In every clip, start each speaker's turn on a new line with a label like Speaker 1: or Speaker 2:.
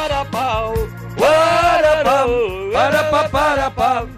Speaker 1: para pau, para pam, para pa para pam.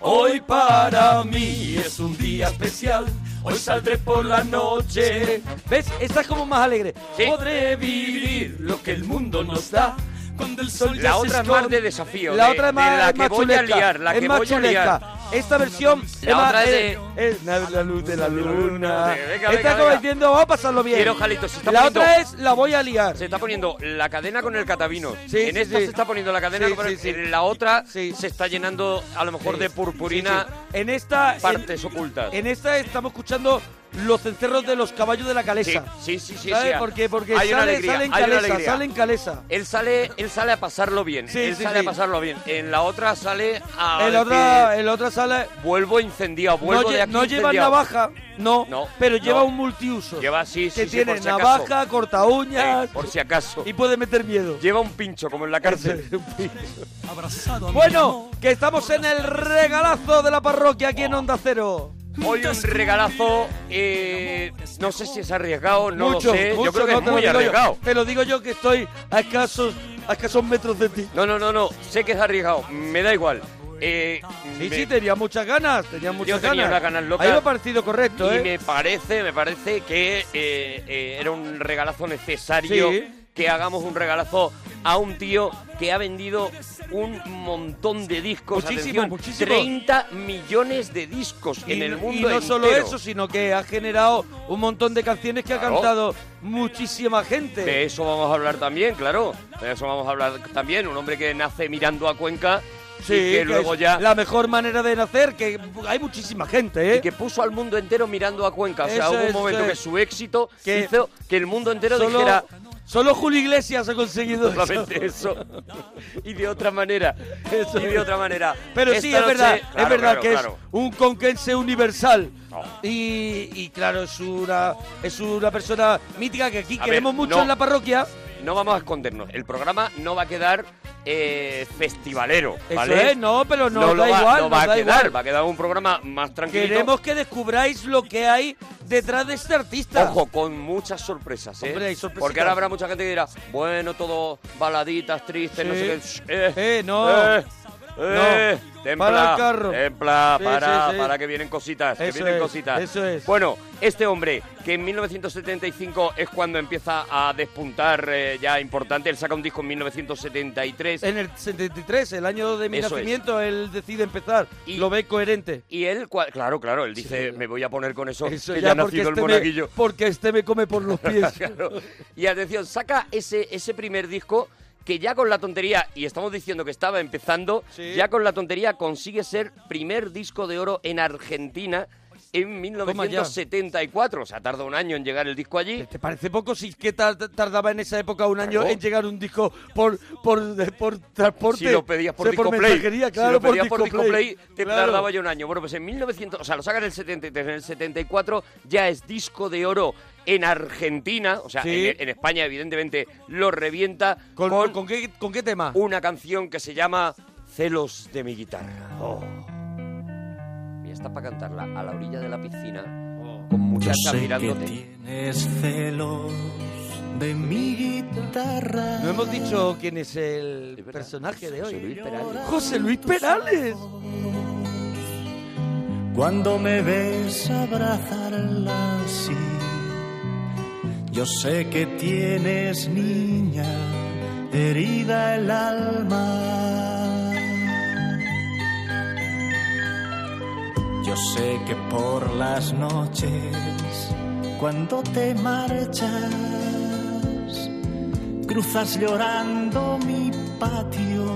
Speaker 1: Hoy para mí es un día especial. Hoy saldré por la noche. ¿Ves? Esta es como más alegre. Podré vivir lo que el mundo nos da. Cuando el sol ya
Speaker 2: La
Speaker 1: se
Speaker 2: otra es más de desafío.
Speaker 1: La
Speaker 2: de-
Speaker 1: otra es
Speaker 2: de
Speaker 1: más,
Speaker 2: la
Speaker 1: es
Speaker 2: que
Speaker 1: más
Speaker 2: voy a liar, la
Speaker 1: es
Speaker 2: que voy a liar.
Speaker 1: Esta versión
Speaker 2: La
Speaker 1: más-
Speaker 2: otra es
Speaker 1: es-
Speaker 2: de-
Speaker 1: es la, la luz de la luna.
Speaker 2: Venga, venga,
Speaker 1: Esta como
Speaker 2: venga.
Speaker 1: diciendo, vamos a pasarlo bien.
Speaker 2: Quiero, se está
Speaker 1: la
Speaker 2: poniendo-
Speaker 1: otra es la voy a liar.
Speaker 2: Se está poniendo la cadena con el catavino.
Speaker 1: Sí,
Speaker 2: en
Speaker 1: sí,
Speaker 2: esta
Speaker 1: sí.
Speaker 2: se está poniendo la cadena
Speaker 1: Sí,
Speaker 2: con el-
Speaker 1: sí, sí.
Speaker 2: En la otra se está llenando a lo mejor
Speaker 1: Sí,
Speaker 2: de purpurina
Speaker 1: sí, sí. En esta en-
Speaker 2: partes ocultas.
Speaker 1: En esta estamos escuchando los cencerros de los caballos de la calesa.
Speaker 2: Sí, sí, sí,
Speaker 1: ¿Sabes
Speaker 2: sí.
Speaker 1: por qué? Porque
Speaker 2: Hay una
Speaker 1: sale,
Speaker 2: alegría,
Speaker 1: sale en
Speaker 2: hay una
Speaker 1: calesa,
Speaker 2: alegría.
Speaker 1: sale en calesa.
Speaker 2: Él sale, él sale a pasarlo bien.
Speaker 1: Sí,
Speaker 2: él
Speaker 1: sí,
Speaker 2: sale
Speaker 1: sí.
Speaker 2: a pasarlo bien. En la otra sale a.
Speaker 1: El
Speaker 2: decir,
Speaker 1: otra, el otra sale.
Speaker 2: Vuelvo incendiado,
Speaker 1: No,
Speaker 2: vuelvo
Speaker 1: lle-
Speaker 2: de aquí
Speaker 1: no lleva
Speaker 2: incendiado.
Speaker 1: navaja, no,
Speaker 2: No,
Speaker 1: pero
Speaker 2: no.
Speaker 1: lleva un multiuso.
Speaker 2: Lleva sí, sí,
Speaker 1: que
Speaker 2: sí,
Speaker 1: tiene
Speaker 2: por si acaso.
Speaker 1: navaja, corta uñas
Speaker 2: Eh, por si acaso.
Speaker 1: y puede meter miedo.
Speaker 2: Lleva un pincho como en la cárcel.
Speaker 1: Bueno, que estamos en el regalazo de la parroquia aquí en Onda Cero.
Speaker 2: Hoy un regalazo, eh, no sé si es arriesgado, no
Speaker 1: mucho,
Speaker 2: lo sé.
Speaker 1: mucho,
Speaker 2: yo creo que
Speaker 1: no
Speaker 2: es
Speaker 1: te
Speaker 2: muy
Speaker 1: yo.
Speaker 2: arriesgado.
Speaker 1: Te lo digo yo que estoy a escasos, a escasos metros de ti.
Speaker 2: No, no, no, no, sé que es arriesgado, me da igual. Eh,
Speaker 1: Sí,
Speaker 2: me-
Speaker 1: sí, tenía muchas ganas, tenía muchas
Speaker 2: tenía
Speaker 1: ganas.
Speaker 2: ganas locas.
Speaker 1: Ahí me ha parecido correcto,
Speaker 2: y
Speaker 1: ¿eh?
Speaker 2: me parece, me parece que eh, eh, era un regalazo necesario
Speaker 1: Sí.
Speaker 2: Que hagamos un regalazo a un tío que ha vendido un montón de discos.
Speaker 1: Muchísimo,
Speaker 2: atención,
Speaker 1: muchísimo.
Speaker 2: 30 millones de discos en
Speaker 1: y,
Speaker 2: el
Speaker 1: y
Speaker 2: mundo
Speaker 1: no solo eso, sino que ha generado un montón de canciones que ha cantado muchísima gente.
Speaker 2: De eso vamos a hablar también, claro. De eso vamos a hablar también. Un hombre que nace mirando a Cuenca
Speaker 1: Sí,
Speaker 2: y que luego
Speaker 1: es
Speaker 2: ya...
Speaker 1: la mejor manera de nacer, que hay muchísima gente, ¿eh?
Speaker 2: Y que puso al mundo entero mirando a Cuenca. O sea,
Speaker 1: Eso
Speaker 2: hubo un momento que su éxito
Speaker 1: Que
Speaker 2: hizo que el mundo entero
Speaker 1: solo,
Speaker 2: dijera
Speaker 1: solo Julio Iglesias ha conseguido eso.
Speaker 2: solamente eso. Y de otra manera. y de otra manera.
Speaker 1: Pero
Speaker 2: Esta
Speaker 1: sí, es
Speaker 2: noche-
Speaker 1: verdad, es verdad
Speaker 2: claro,
Speaker 1: que
Speaker 2: claro.
Speaker 1: es un conquense universal. Y, y claro, es una, es una persona mítica que aquí
Speaker 2: A
Speaker 1: queremos
Speaker 2: ver,
Speaker 1: mucho
Speaker 2: no.
Speaker 1: en la parroquia.
Speaker 2: No vamos a escondernos. El programa no va a quedar eh, festivalero,
Speaker 1: Eso
Speaker 2: ¿vale?
Speaker 1: es, no, pero
Speaker 2: no
Speaker 1: da
Speaker 2: va,
Speaker 1: igual,
Speaker 2: no va a
Speaker 1: da
Speaker 2: quedar.
Speaker 1: igual.
Speaker 2: Va a quedar un programa más tranquilo.
Speaker 1: Queremos que descubráis lo que hay detrás de este artista.
Speaker 2: Ojo, con muchas sorpresas, ¿eh?
Speaker 1: Hombre, hay.
Speaker 2: Porque ahora habrá mucha gente que dirá, bueno, todo baladitas, tristes, no sé qué. Eh,
Speaker 1: Eh, no.
Speaker 2: eh, eh,
Speaker 1: No.
Speaker 2: templa,
Speaker 1: Para el carro.
Speaker 2: templa,
Speaker 1: Sí,
Speaker 2: para,
Speaker 1: sí, sí.
Speaker 2: para que vienen cositas, que
Speaker 1: Eso
Speaker 2: vienen
Speaker 1: es,
Speaker 2: cositas.
Speaker 1: eso es.
Speaker 2: Bueno, este hombre, que en 1975 es cuando empieza a despuntar eh, ya importante, él saca un disco en 1973.
Speaker 1: En el 73, el año de mi
Speaker 2: Eso es.
Speaker 1: nacimiento, él decide empezar. lo ve coherente.
Speaker 2: Y él, claro, claro, él dice, me voy a poner con eso,
Speaker 1: Eso
Speaker 2: que
Speaker 1: ya
Speaker 2: ya ha nacido el
Speaker 1: este, me,
Speaker 2: monaguillo.
Speaker 1: porque este me come por los pies.
Speaker 2: Claro. Y atención, saca ese, ese primer disco que ya con la tontería, y estamos diciendo que estaba empezando,
Speaker 1: Sí.
Speaker 2: ya con la tontería consigue ser primer disco de oro en Argentina en 1974. O sea, tarda un año en llegar el disco allí.
Speaker 1: ¿Te parece poco si es que tar- tardaba en esa época un año
Speaker 2: Claro.
Speaker 1: en llegar un disco por por, por transporte?
Speaker 2: Si lo pedías por
Speaker 1: O sea,
Speaker 2: Disco Play,
Speaker 1: mensajería,
Speaker 2: si
Speaker 1: claro,
Speaker 2: lo pedías por
Speaker 1: Disco
Speaker 2: Disco Play, te
Speaker 1: Claro.
Speaker 2: tardaba ya un año. Bueno, pues en 1900, o sea, lo sacan en el 73, en el 74 ya es disco de oro en Argentina, o sea,
Speaker 1: Sí.
Speaker 2: en, en España evidentemente lo revienta
Speaker 1: ¿Con,
Speaker 2: con,
Speaker 1: con qué, ¿Con qué tema?
Speaker 2: una canción que se llama Celos de mi guitarra. Oh. Y está para cantarla a la orilla de la piscina con muchachas
Speaker 3: sé que
Speaker 2: mirándote.
Speaker 3: tienes celos de mi guitarra.
Speaker 1: No hemos dicho quién es el personaje de hoy.
Speaker 2: José Luis Perales.
Speaker 1: José Luis Perales.
Speaker 3: Cuando me ves abrazarla así, yo sé que tienes, niña, herida el alma. Yo sé que por las noches, cuando te marchas, cruzas llorando mi patio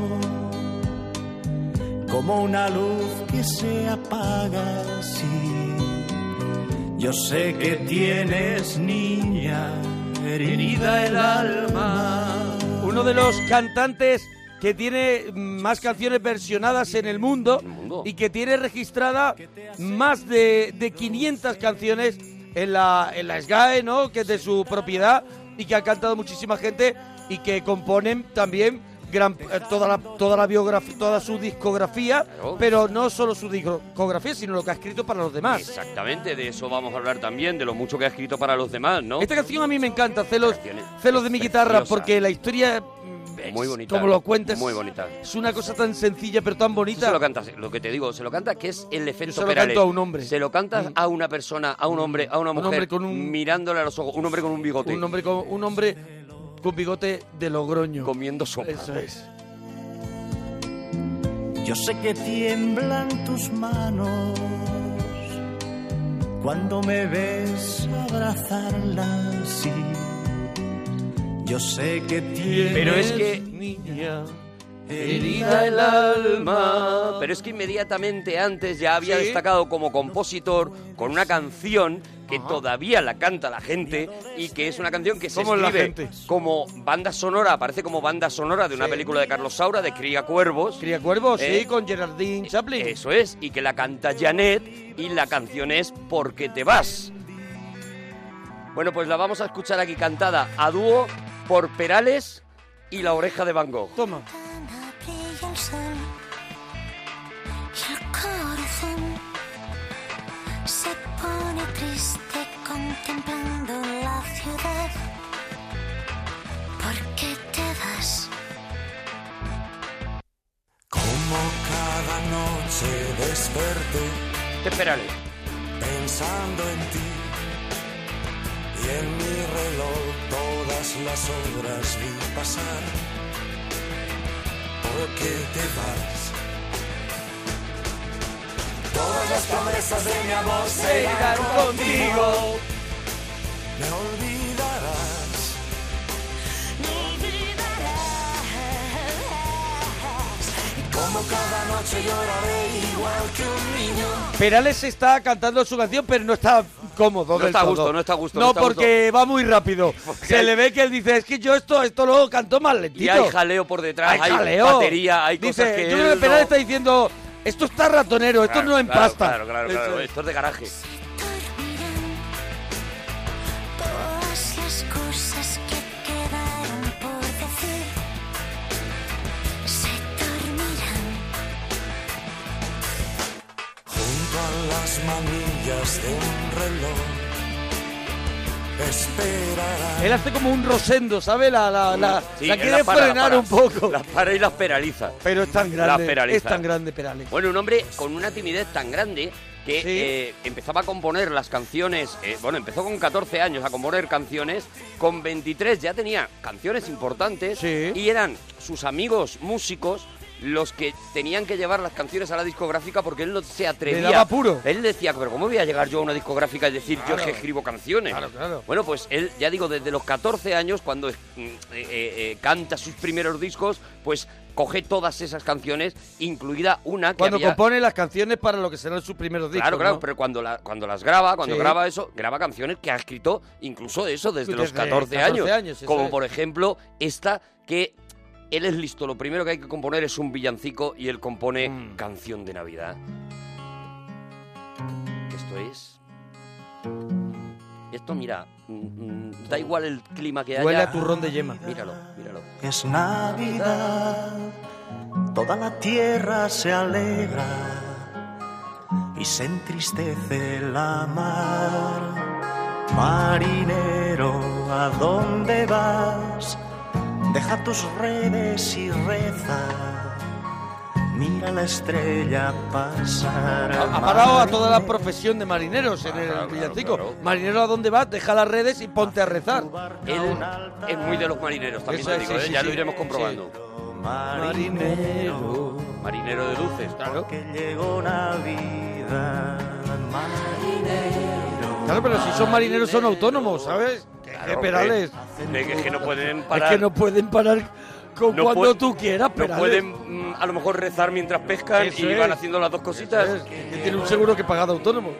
Speaker 3: como una luz que se apaga así. Yo sé que tienes, niña, herida el alma.
Speaker 1: Uno de los cantantes que tiene más canciones versionadas en el mundo, y que tiene registrada más de, de 500 canciones en la, en la SGAE, ¿no? Que es de su propiedad y que ha cantado muchísima gente y que componen también gran, eh, toda la toda la biografía, toda su discografía, pero no solo su discografía, sino lo que ha escrito para los demás.
Speaker 2: Exactamente, de eso vamos a hablar también, de lo mucho que ha escrito para los demás, ¿no?
Speaker 1: Esta canción a mí me encanta, celos, celos de mi guitarra, porque la historia mm,
Speaker 2: muy bonita.
Speaker 1: Como lo cuentes.
Speaker 2: Muy bonita.
Speaker 1: Es una cosa tan sencilla pero tan bonita.
Speaker 2: Se lo canta, lo que te digo, se lo canta que es el efecto
Speaker 1: se lo canto a un hombre.
Speaker 2: Se lo canta a una persona, a un hombre, a una mujer,
Speaker 1: un hombre con un,
Speaker 2: mirándole a los ojos, un hombre con un bigote.
Speaker 1: Un hombre con un hombre con bigote de Logroño.
Speaker 2: Comiendo sopa.
Speaker 1: Eso es.
Speaker 3: Yo sé que tiemblan tus manos cuando me ves abrazarlas, sí. Yo sé que tienes
Speaker 2: Pero es que
Speaker 1: niña
Speaker 2: herida el alma. Pero es que inmediatamente antes ya había
Speaker 1: ¿Sí?
Speaker 2: destacado como compositor con una canción que todavía la canta la gente y que es una canción que se
Speaker 1: ¿Cómo la
Speaker 2: escribe como banda sonora, aparece como banda sonora de una
Speaker 1: Sí.
Speaker 2: película de Carlos Saura, de Cría Cuervos.
Speaker 1: Cría Cuervos,
Speaker 2: Eh,
Speaker 1: sí, con Gerardine Chaplin.
Speaker 2: Eso es, y que la canta Janet y la canción es Porque te vas. Bueno, pues la vamos a escuchar aquí cantada a dúo por Perales y la oreja de Van Gogh.
Speaker 1: Toma.
Speaker 4: Y el corazón se pone triste contemplando la ciudad. ¿Por qué te vas?
Speaker 3: como cada noche desperté
Speaker 2: De Perales.
Speaker 3: pensando en ti y en mi reloj todas las horas vi pasar. ¿Por qué te vas? Todas las promesas de mi amor se irán contigo.
Speaker 1: Perales está cantando su canción, pero no está cómodo.
Speaker 2: No
Speaker 1: del
Speaker 2: está a gusto, no está a gusto,
Speaker 1: No, porque va muy rápido. Se
Speaker 2: hay-
Speaker 1: le ve que él dice, es que yo esto, esto lo canto más lentito.
Speaker 2: Y hay jaleo por detrás, hay,
Speaker 1: jaleo.
Speaker 2: batería, hay
Speaker 1: Dice,
Speaker 2: cosas que
Speaker 1: yo creo que Perales
Speaker 2: no-
Speaker 1: está diciendo, esto está ratonero, esto
Speaker 2: Claro,
Speaker 1: no empasta.
Speaker 2: Claro, claro, claro. Esto es de garaje.
Speaker 4: Las
Speaker 3: manillas de un reloj esperará.
Speaker 1: Él hace como un rosendo, ¿sabe? La, la, la,
Speaker 2: Sí,
Speaker 1: la quiere
Speaker 2: para,
Speaker 1: frenar un poco.
Speaker 2: Las para y las peraliza.
Speaker 1: Pero es tan
Speaker 2: Las
Speaker 1: grande, es tan grande Perales.
Speaker 2: Bueno, un hombre con una timidez tan grande que
Speaker 1: Sí.
Speaker 2: eh, empezaba a componer las canciones, eh, bueno, empezó con 14 años a componer canciones, con 23 ya tenía canciones importantes
Speaker 1: Sí.
Speaker 2: y eran sus amigos músicos los que tenían que llevar las canciones a la discográfica porque él no se atrevía.
Speaker 1: Le daba apuro.
Speaker 2: Él decía, pero ¿cómo voy a llegar yo a una discográfica y decir yo es que escribo canciones?
Speaker 1: Claro, claro.
Speaker 2: Bueno, pues él, ya digo, desde los 14 años, cuando eh, eh, eh, canta sus primeros discos, pues coge todas esas canciones, incluida una que
Speaker 1: Cuando
Speaker 2: había...
Speaker 1: compone las canciones para lo que serán sus primeros discos.
Speaker 2: Claro, claro,
Speaker 1: ¿no?
Speaker 2: pero cuando, la- cuando las graba, cuando
Speaker 1: Sí.
Speaker 2: graba eso, graba canciones que ha escrito incluso eso desde, los
Speaker 1: Desde
Speaker 2: 14,
Speaker 1: 14
Speaker 2: años.
Speaker 1: años,
Speaker 2: como
Speaker 1: es.
Speaker 2: por ejemplo esta que él es listo, lo primero que hay que componer es un villancico y él compone
Speaker 1: Mm.
Speaker 2: Canción de Navidad. Esto es... Esto, mira, mm, mm, da igual el clima que haya.
Speaker 1: Huele a turrón de yema.
Speaker 2: Míralo, míralo.
Speaker 3: Es Navidad, toda la tierra se alegra y se entristece la mar. Marinero, ¿a dónde vas? Deja tus redes y reza. Mira la estrella pasar.
Speaker 1: Ha, ha parado a toda la profesión de marineros en el
Speaker 2: claro,
Speaker 1: villancico.
Speaker 2: claro.
Speaker 1: Marinero, ¿a dónde vas? Deja las redes y ponte a rezar.
Speaker 2: Él es muy de los marineros, también
Speaker 1: Eso
Speaker 2: te
Speaker 1: es,
Speaker 2: digo,
Speaker 1: sí,
Speaker 2: ¿eh?
Speaker 1: sí,
Speaker 2: ya
Speaker 1: sí.
Speaker 2: lo iremos comprobando.
Speaker 1: Marinero.
Speaker 2: Marinero de luces, claro.
Speaker 3: Que llegó Navidad. Marinero.
Speaker 1: Claro, pero si son marineros son autónomos, ¿sabes?
Speaker 2: Claro,
Speaker 1: Perales.
Speaker 2: que- que, que no pueden
Speaker 1: Es
Speaker 2: parar.
Speaker 1: que no pueden parar con
Speaker 2: No
Speaker 1: cuando tú quieras,
Speaker 2: No
Speaker 1: Perales.
Speaker 2: pueden mm, a lo mejor rezar mientras pescan
Speaker 1: Eso
Speaker 2: y van
Speaker 1: es.
Speaker 2: haciendo las dos cositas.
Speaker 1: Es que tiene un seguro que paga de autónomo.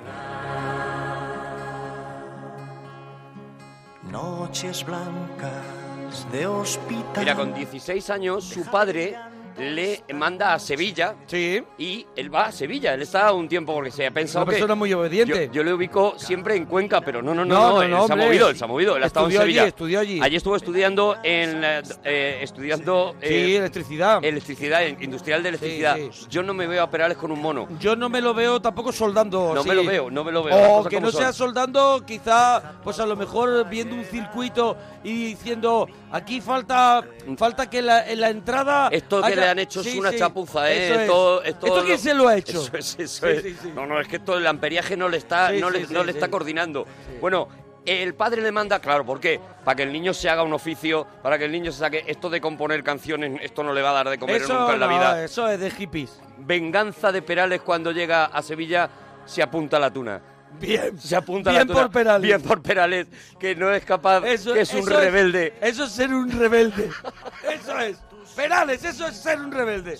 Speaker 3: Noches blancas de hospital.
Speaker 2: Mira, con 16 años su padre le manda a Sevilla
Speaker 1: Sí.
Speaker 2: y él va a Sevilla. Él está un tiempo porque se ha pensado
Speaker 1: Una
Speaker 2: que...
Speaker 1: persona muy obediente.
Speaker 2: Yo, yo le ubico siempre en Cuenca, pero no, no, no,
Speaker 1: No,
Speaker 2: no,
Speaker 1: no,
Speaker 2: él se ha movido, él se ha movido, él ha estado en
Speaker 1: Estudió allí,
Speaker 2: Sevilla.
Speaker 1: estudió allí.
Speaker 2: Allí estuvo estudiando en eh, eh, estudiando
Speaker 1: Sí,
Speaker 2: eh,
Speaker 1: electricidad.
Speaker 2: electricidad, industrial de electricidad.
Speaker 1: sí.
Speaker 2: Yo no me veo a Perales con un mono.
Speaker 1: Yo no me lo veo tampoco soldando.
Speaker 2: No me lo veo, no me lo veo,
Speaker 1: O que no
Speaker 2: son.
Speaker 1: sea soldando, quizá, pues a lo mejor viendo un circuito y diciendo, aquí falta falta que la, en la entrada...
Speaker 2: Esto que
Speaker 1: haya-
Speaker 2: le han hecho es
Speaker 1: Sí,
Speaker 2: una
Speaker 1: sí,
Speaker 2: chapuza, ¿eh?
Speaker 1: eso es.
Speaker 2: Esto, esto,
Speaker 1: ¿Esto quién se lo ha hecho?
Speaker 2: Eso es, eso es. No, no, es que esto el amperiaje no le está, no le, no le está coordinando. Bueno, el padre le manda, claro, ¿por qué? Para que el niño se haga un oficio, para que el niño se saque esto de componer canciones, esto no le va a dar de comer
Speaker 1: Eso,
Speaker 2: nunca en la vida.
Speaker 1: eso es de hippies.
Speaker 2: Venganza de Perales cuando llega a Sevilla, se apunta a la tuna.
Speaker 1: Bien.
Speaker 2: Se apunta a
Speaker 1: Bien
Speaker 2: la tuna.
Speaker 1: por Perales.
Speaker 2: Bien por Perales, que no es capaz,
Speaker 1: Eso,
Speaker 2: que es un rebelde.
Speaker 1: eso es ser un rebelde. eso es. Perales, eso es ser un rebelde.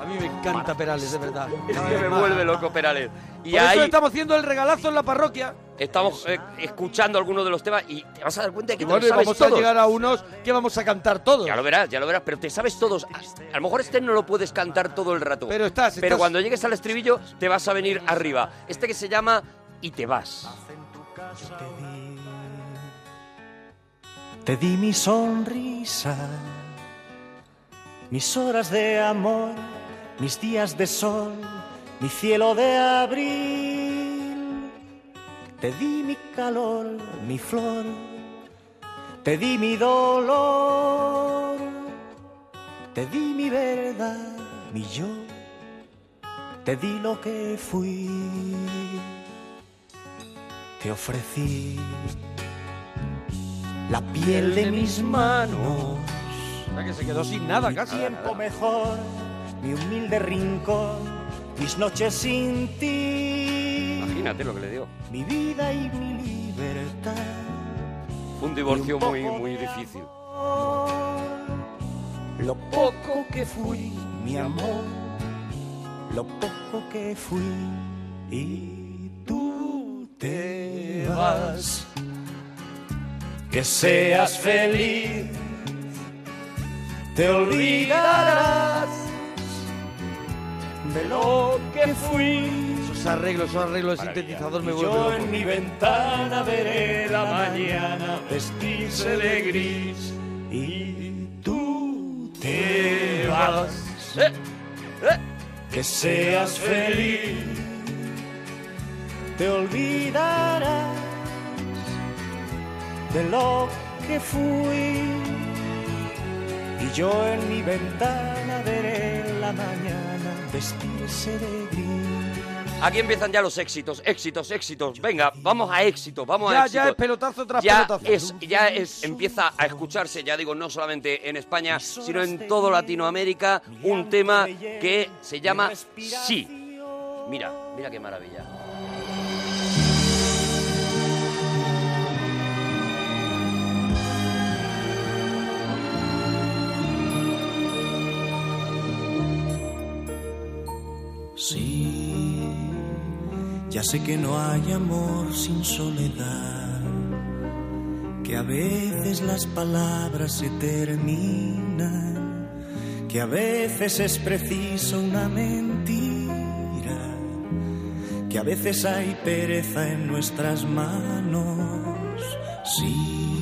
Speaker 1: A mí me encanta Perales, de verdad.
Speaker 2: Es que me vuelve loco Perales. Y
Speaker 1: Por
Speaker 2: ahí
Speaker 1: eso estamos haciendo el regalazo en la parroquia.
Speaker 2: estamos eh, escuchando algunos de los temas y te vas a dar cuenta de que te
Speaker 1: bueno, y
Speaker 2: sabes
Speaker 1: vamos
Speaker 2: todos.
Speaker 1: a llegar a unos que vamos a cantar todos.
Speaker 2: Ya lo verás, ya lo verás, pero te sabes todos. A, a lo mejor este no lo puedes cantar todo el rato.
Speaker 1: Pero estás,
Speaker 2: Pero
Speaker 1: estás-
Speaker 2: cuando llegues al estribillo te vas a venir arriba. Este que se llama Y te vas.
Speaker 3: Te di mi sonrisa, mis horas de amor, mis días de sol, mi cielo de abril. Te di mi calor, mi flor, te di mi dolor, te di mi verdad, mi yo, te di lo que fui, te ofrecí la piel de mis manos.
Speaker 1: O sea, que se quedó sin nada casi.
Speaker 3: Tiempo mejor, mi humilde rincón, mis noches sin ti.
Speaker 2: Imagínate lo que le dio.
Speaker 3: Mi vida y mi libertad.
Speaker 2: Fue un divorcio muy, muy difícil.
Speaker 3: Lo poco que fui, mi amor, lo poco que fui. Y te vas. Que seas feliz, te olvidarás de lo que fui.
Speaker 1: Esos arreglos, esos arreglos de sintetizador me vuelven
Speaker 3: yo en mi ventana veré la mañana vestirse de gris y tú te vas.
Speaker 2: Eh, eh.
Speaker 3: Que seas feliz, te olvidarás de lo que fui. Y yo en mi ventana veré la mañana vestirse de gris.
Speaker 2: Aquí empiezan ya los éxitos, éxitos, éxitos. Venga, vamos a éxitos, vamos a
Speaker 1: Ya,
Speaker 2: éxitos.
Speaker 1: ya es pelotazo tras
Speaker 2: ya
Speaker 1: pelotazo.
Speaker 2: es, ya es, empieza a escucharse, ya digo, no solamente en España, sino en todo Latinoamérica, un tema que se llama Sí. Mira, mira qué maravilla.
Speaker 3: Sí, ya sé que no hay amor sin soledad, que a veces las palabras se terminan, que a veces es preciso una mentira, que a veces hay pereza en nuestras manos. Sí,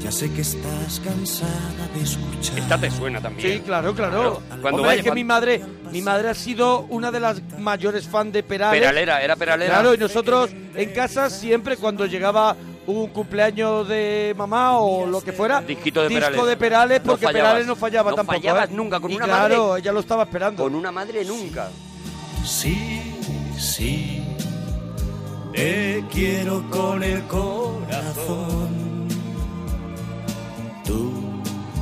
Speaker 3: ya sé que estás cansada de escuchar.
Speaker 2: Esta te suena también.
Speaker 1: Sí, claro, claro.
Speaker 2: Claro, cuando
Speaker 1: Hombre,
Speaker 2: vaya-
Speaker 1: es que mi madre, mi madre ha sido una de las mayores fan de Perales.
Speaker 2: Peralera, era Peralera.
Speaker 1: Claro, y nosotros en casa siempre cuando llegaba un cumpleaños de mamá o lo que fuera,
Speaker 2: Disquito de
Speaker 1: disco
Speaker 2: Perales.
Speaker 1: de Perales,
Speaker 2: No
Speaker 1: porque. Perales no fallaba
Speaker 2: No
Speaker 1: tampoco.
Speaker 2: fallabas
Speaker 1: ¿eh?
Speaker 2: nunca, con
Speaker 1: Y
Speaker 2: una
Speaker 1: claro,
Speaker 2: madre-
Speaker 1: ella lo estaba esperando.
Speaker 2: Con una madre nunca.
Speaker 3: Sí, sí, te quiero con el corazón.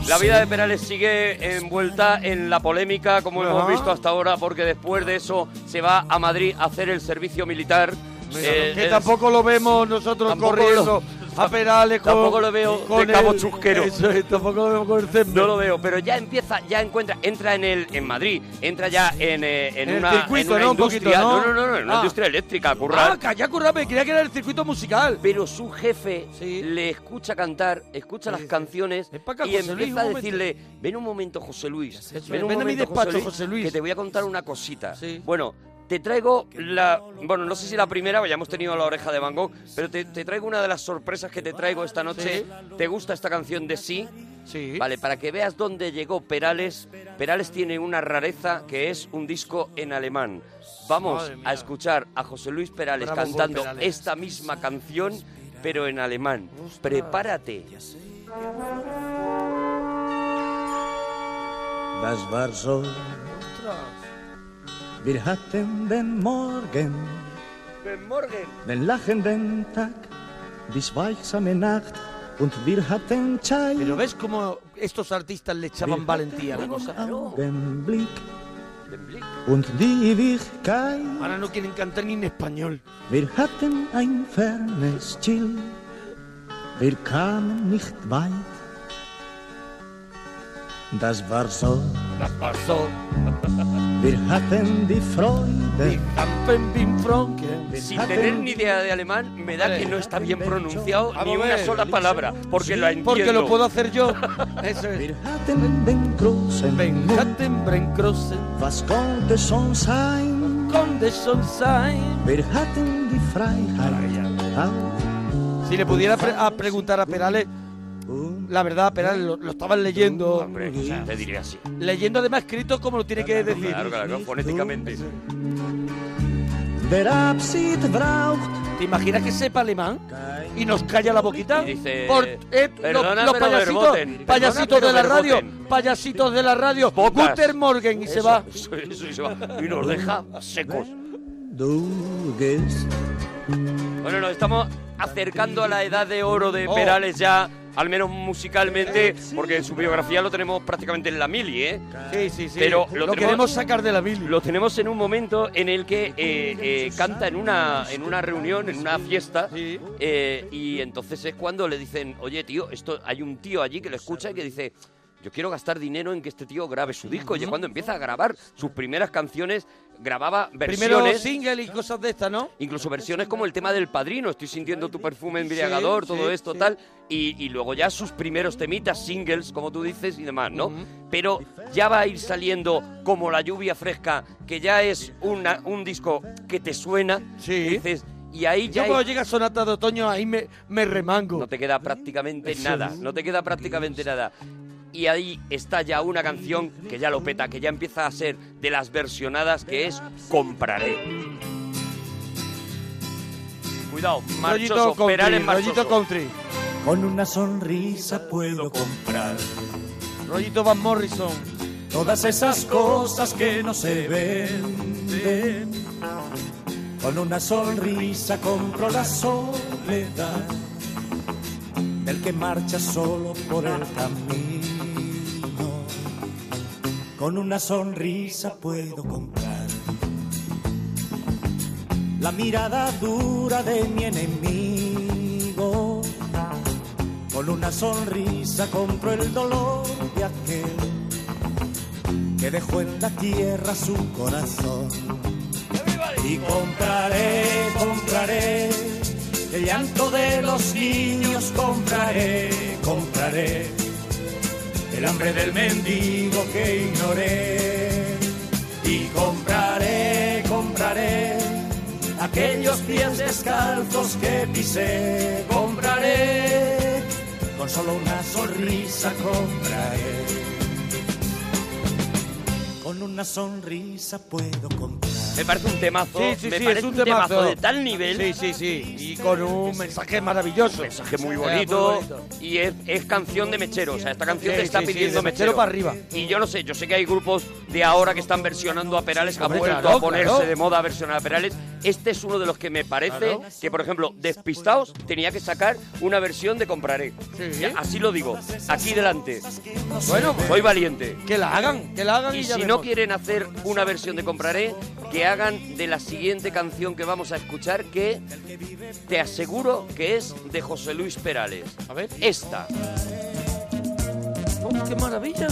Speaker 2: La vida de Perales sigue envuelta en la polémica, como hemos visto hasta ahora, porque después de eso se va a Madrid a hacer el servicio militar. Eh,
Speaker 1: que
Speaker 2: es-
Speaker 1: tampoco lo vemos nosotros
Speaker 2: tampoco
Speaker 1: corriendo.
Speaker 2: lo-
Speaker 1: a Perales con...
Speaker 2: Tampoco lo veo
Speaker 1: con
Speaker 2: de cabo
Speaker 1: el-
Speaker 2: chusquero.
Speaker 1: Eso es, tampoco lo veo con el césped.
Speaker 2: No lo veo, pero ya empieza, ya encuentra, entra en el en Madrid, entra ya en, eh, en
Speaker 1: En el
Speaker 2: una,
Speaker 1: circuito,
Speaker 2: en una
Speaker 1: ¿no? Un
Speaker 2: industria,
Speaker 1: poquito, ¿no?
Speaker 2: no, no, no, en una
Speaker 1: Ah.
Speaker 2: industria eléctrica, a currar.
Speaker 1: Ah, calla, currame, creía que era el circuito musical.
Speaker 2: Pero su jefe
Speaker 1: Sí.
Speaker 2: le escucha cantar, escucha las
Speaker 1: dice,
Speaker 2: canciones
Speaker 1: "Ven pa' acá,
Speaker 2: y
Speaker 1: José Luis,
Speaker 2: empieza
Speaker 1: un
Speaker 2: a
Speaker 1: momento".
Speaker 2: decirle, ven un momento, José Luis, ven un
Speaker 1: ven a mi
Speaker 2: momento,
Speaker 1: despacho, José Luis".
Speaker 2: que te voy a contar una cosita.
Speaker 1: Sí.
Speaker 2: Bueno, te traigo la, bueno, no sé si la primera, ya hemos tenido la oreja de Van Gogh, pero te, te traigo una de las sorpresas que te traigo esta noche. ¿Te gusta esta canción de Sí?
Speaker 1: Sí.
Speaker 2: Vale, para que veas dónde llegó Perales, Perales tiene una rareza que es un disco en alemán. Vamos a escuchar a José Luis Perales
Speaker 1: Bravo
Speaker 2: cantando
Speaker 1: Perales.
Speaker 2: esta misma canción, pero en alemán. Prepárate.
Speaker 3: Das war so. Wir hatten den Morgen, den lachenden Tag, die schweigsame Nacht und wir hatten Zeit.
Speaker 1: Pero ves cómo estos artistas le echaban valentía a la cosa.
Speaker 3: Augenblick und die Ewigkeit.
Speaker 1: Ahora no quieren cantar ni en español.
Speaker 3: Wir hatten ein fernes Ziel, wir kamen nicht weit. Das war so,
Speaker 1: Las pasó.
Speaker 3: wir hatten die Freude.
Speaker 2: Sin tener ni idea de alemán, me da que no está bien pronunciado ni una sola palabra, porque lo entiendo.
Speaker 1: Porque lo puedo hacer yo. Eso es.
Speaker 3: Wir hatten den großen
Speaker 1: Ven,
Speaker 3: Mut,
Speaker 1: Hatten, Brenkrossen,
Speaker 3: was konnte schon sein?
Speaker 1: Conde Sonsain.
Speaker 3: Wir hatten die Freiheit. Auch
Speaker 1: Si le pudiera pre- a preguntar a Perales, la verdad, Perales lo, lo estaban leyendo.
Speaker 2: Hombre, o sea, te diría así.
Speaker 1: Leyendo además escrito como lo tiene que decir.
Speaker 2: Claro, claro, fonéticamente.
Speaker 1: ¿Te imaginas que sepa alemán? Y nos calla la boquita.
Speaker 2: Y dice,
Speaker 1: Por, eh,
Speaker 2: "Perdona,
Speaker 1: los, payasitos,
Speaker 2: verboten.
Speaker 1: payasitos
Speaker 2: Perdona,
Speaker 1: de la radio,
Speaker 2: verboten".
Speaker 1: payasitos de la radio. Guten Morgen y se va.
Speaker 2: Eso, eso, y se va. Y nos deja secos. Bueno, nos estamos acercando a la edad de oro de
Speaker 1: Oh.
Speaker 2: Perales ya, al menos musicalmente, porque en su biografía lo tenemos prácticamente en la mili, ¿eh?
Speaker 1: Sí, sí, sí.
Speaker 2: Pero
Speaker 1: lo,
Speaker 2: lo tenemos-
Speaker 1: queremos sacar de la mili.
Speaker 2: Lo tenemos en un momento en el que eh, eh, canta en una, en una reunión, en una fiesta,
Speaker 1: Sí.
Speaker 2: eh, y entonces es cuando le dicen, oye tío, esto hay un tío allí que lo escucha y que dice, yo quiero gastar dinero en que este tío grabe su disco. Y cuando empieza a grabar sus primeras canciones, grababa
Speaker 1: Primero
Speaker 2: versiones,
Speaker 1: single y cosas de estas, ¿no?
Speaker 2: incluso versiones como el tema del padrino, estoy sintiendo tu perfume embriagador,
Speaker 1: Sí,
Speaker 2: todo
Speaker 1: sí,
Speaker 2: esto,
Speaker 1: sí.
Speaker 2: tal, y, y luego ya sus primeros temitas, singles, como tú dices, y demás, ¿no?
Speaker 1: Ujú.
Speaker 2: Pero ya va a ir saliendo como la lluvia fresca, que ya es una- un disco que te suena,
Speaker 1: Sí.
Speaker 2: y dices, y ahí
Speaker 1: Yo
Speaker 2: ya
Speaker 1: cuando
Speaker 2: hay-
Speaker 1: llega Sonata de Otoño, ahí me, me remango.
Speaker 2: no te queda prácticamente nada, no te queda prácticamente nada. Y ahí está ya una canción que ya lo peta, que ya empieza a ser de las versionadas, que es Compraré. Cuidado,
Speaker 1: Rollito
Speaker 2: marchoso, Perales
Speaker 1: rollito
Speaker 2: marchoso.
Speaker 1: country.
Speaker 3: Con una sonrisa puedo comprar
Speaker 1: Rollito Van Morrison.
Speaker 3: todas esas cosas que no se venden. Con una sonrisa compro la soledad del que marcha solo por el camino. Con una sonrisa puedo comprar la mirada dura de mi enemigo. Con una sonrisa compro el dolor de aquel que dejó en la tierra su corazón. Y compraré, compraré el llanto de los niños, compraré, compraré el hambre del mendigo que ignoré. Y compraré, compraré aquellos pies descalzos que pisé, compraré, con solo una sonrisa compraré. Con una sonrisa puedo comprar.
Speaker 2: Me parece un temazo,
Speaker 1: Sí, sí,
Speaker 2: me
Speaker 1: sí,
Speaker 2: parece
Speaker 1: es un
Speaker 2: un temazo.
Speaker 1: temazo.
Speaker 2: de tal nivel,
Speaker 1: Sí, sí, sí. Y con un mensaje maravilloso.
Speaker 2: mensaje muy bonito,
Speaker 1: bonito.
Speaker 2: y es, es canción de mechero, o sea, esta canción
Speaker 1: Sí,
Speaker 2: te está pidiendo
Speaker 1: de mechero
Speaker 2: mechero.
Speaker 1: para arriba.
Speaker 2: Y yo no sé, yo sé que hay grupos de ahora que están versionando a Perales, que han
Speaker 1: Hombre,
Speaker 2: vuelto
Speaker 1: claro,
Speaker 2: a ponerse
Speaker 1: claro.
Speaker 2: de moda a versionar a Perales. Este es uno de los que me parece
Speaker 1: Claro.
Speaker 2: que, por ejemplo, Despistaos tenía que sacar una versión de Compraré. Ya, así lo digo, aquí delante.
Speaker 1: Bueno, pues,
Speaker 2: Soy valiente.
Speaker 1: que la hagan, que la hagan y,
Speaker 2: Y
Speaker 1: ya
Speaker 2: si no quieren hacer una versión de Compraré, que que hagan de la siguiente canción que vamos a escuchar, que te aseguro que es de José Luis Perales.
Speaker 1: A ver.
Speaker 2: Esta.
Speaker 1: ¡Oh, qué maravilla!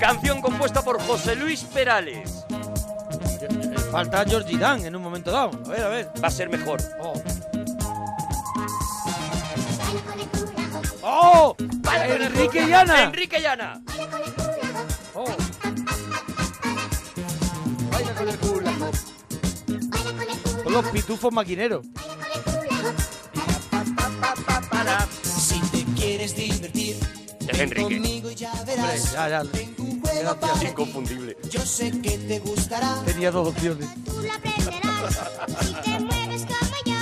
Speaker 2: Canción compuesta por José Luis Perales.
Speaker 1: Falta Georgie Dan en un momento dado. A ver, a ver.
Speaker 2: Va a ser mejor.
Speaker 1: ¡Oh! ¡Oh! ¡Enrique y Ana!
Speaker 2: Enrique y Ana.
Speaker 1: ¡Oh! Con el hula. Son los pitufos maquineros.
Speaker 5: Si te quieres divertir,
Speaker 2: Es Enrique.
Speaker 5: conmigo ya
Speaker 1: Hombre,
Speaker 5: verás.
Speaker 1: ya, ya.
Speaker 5: Tengo un juego para
Speaker 1: Gracias.
Speaker 5: ti.
Speaker 2: Inconfundible.
Speaker 5: Yo sé que te gustará.
Speaker 1: Tenía dos opciones.
Speaker 4: Tú la aprenderás si te mueves como yo.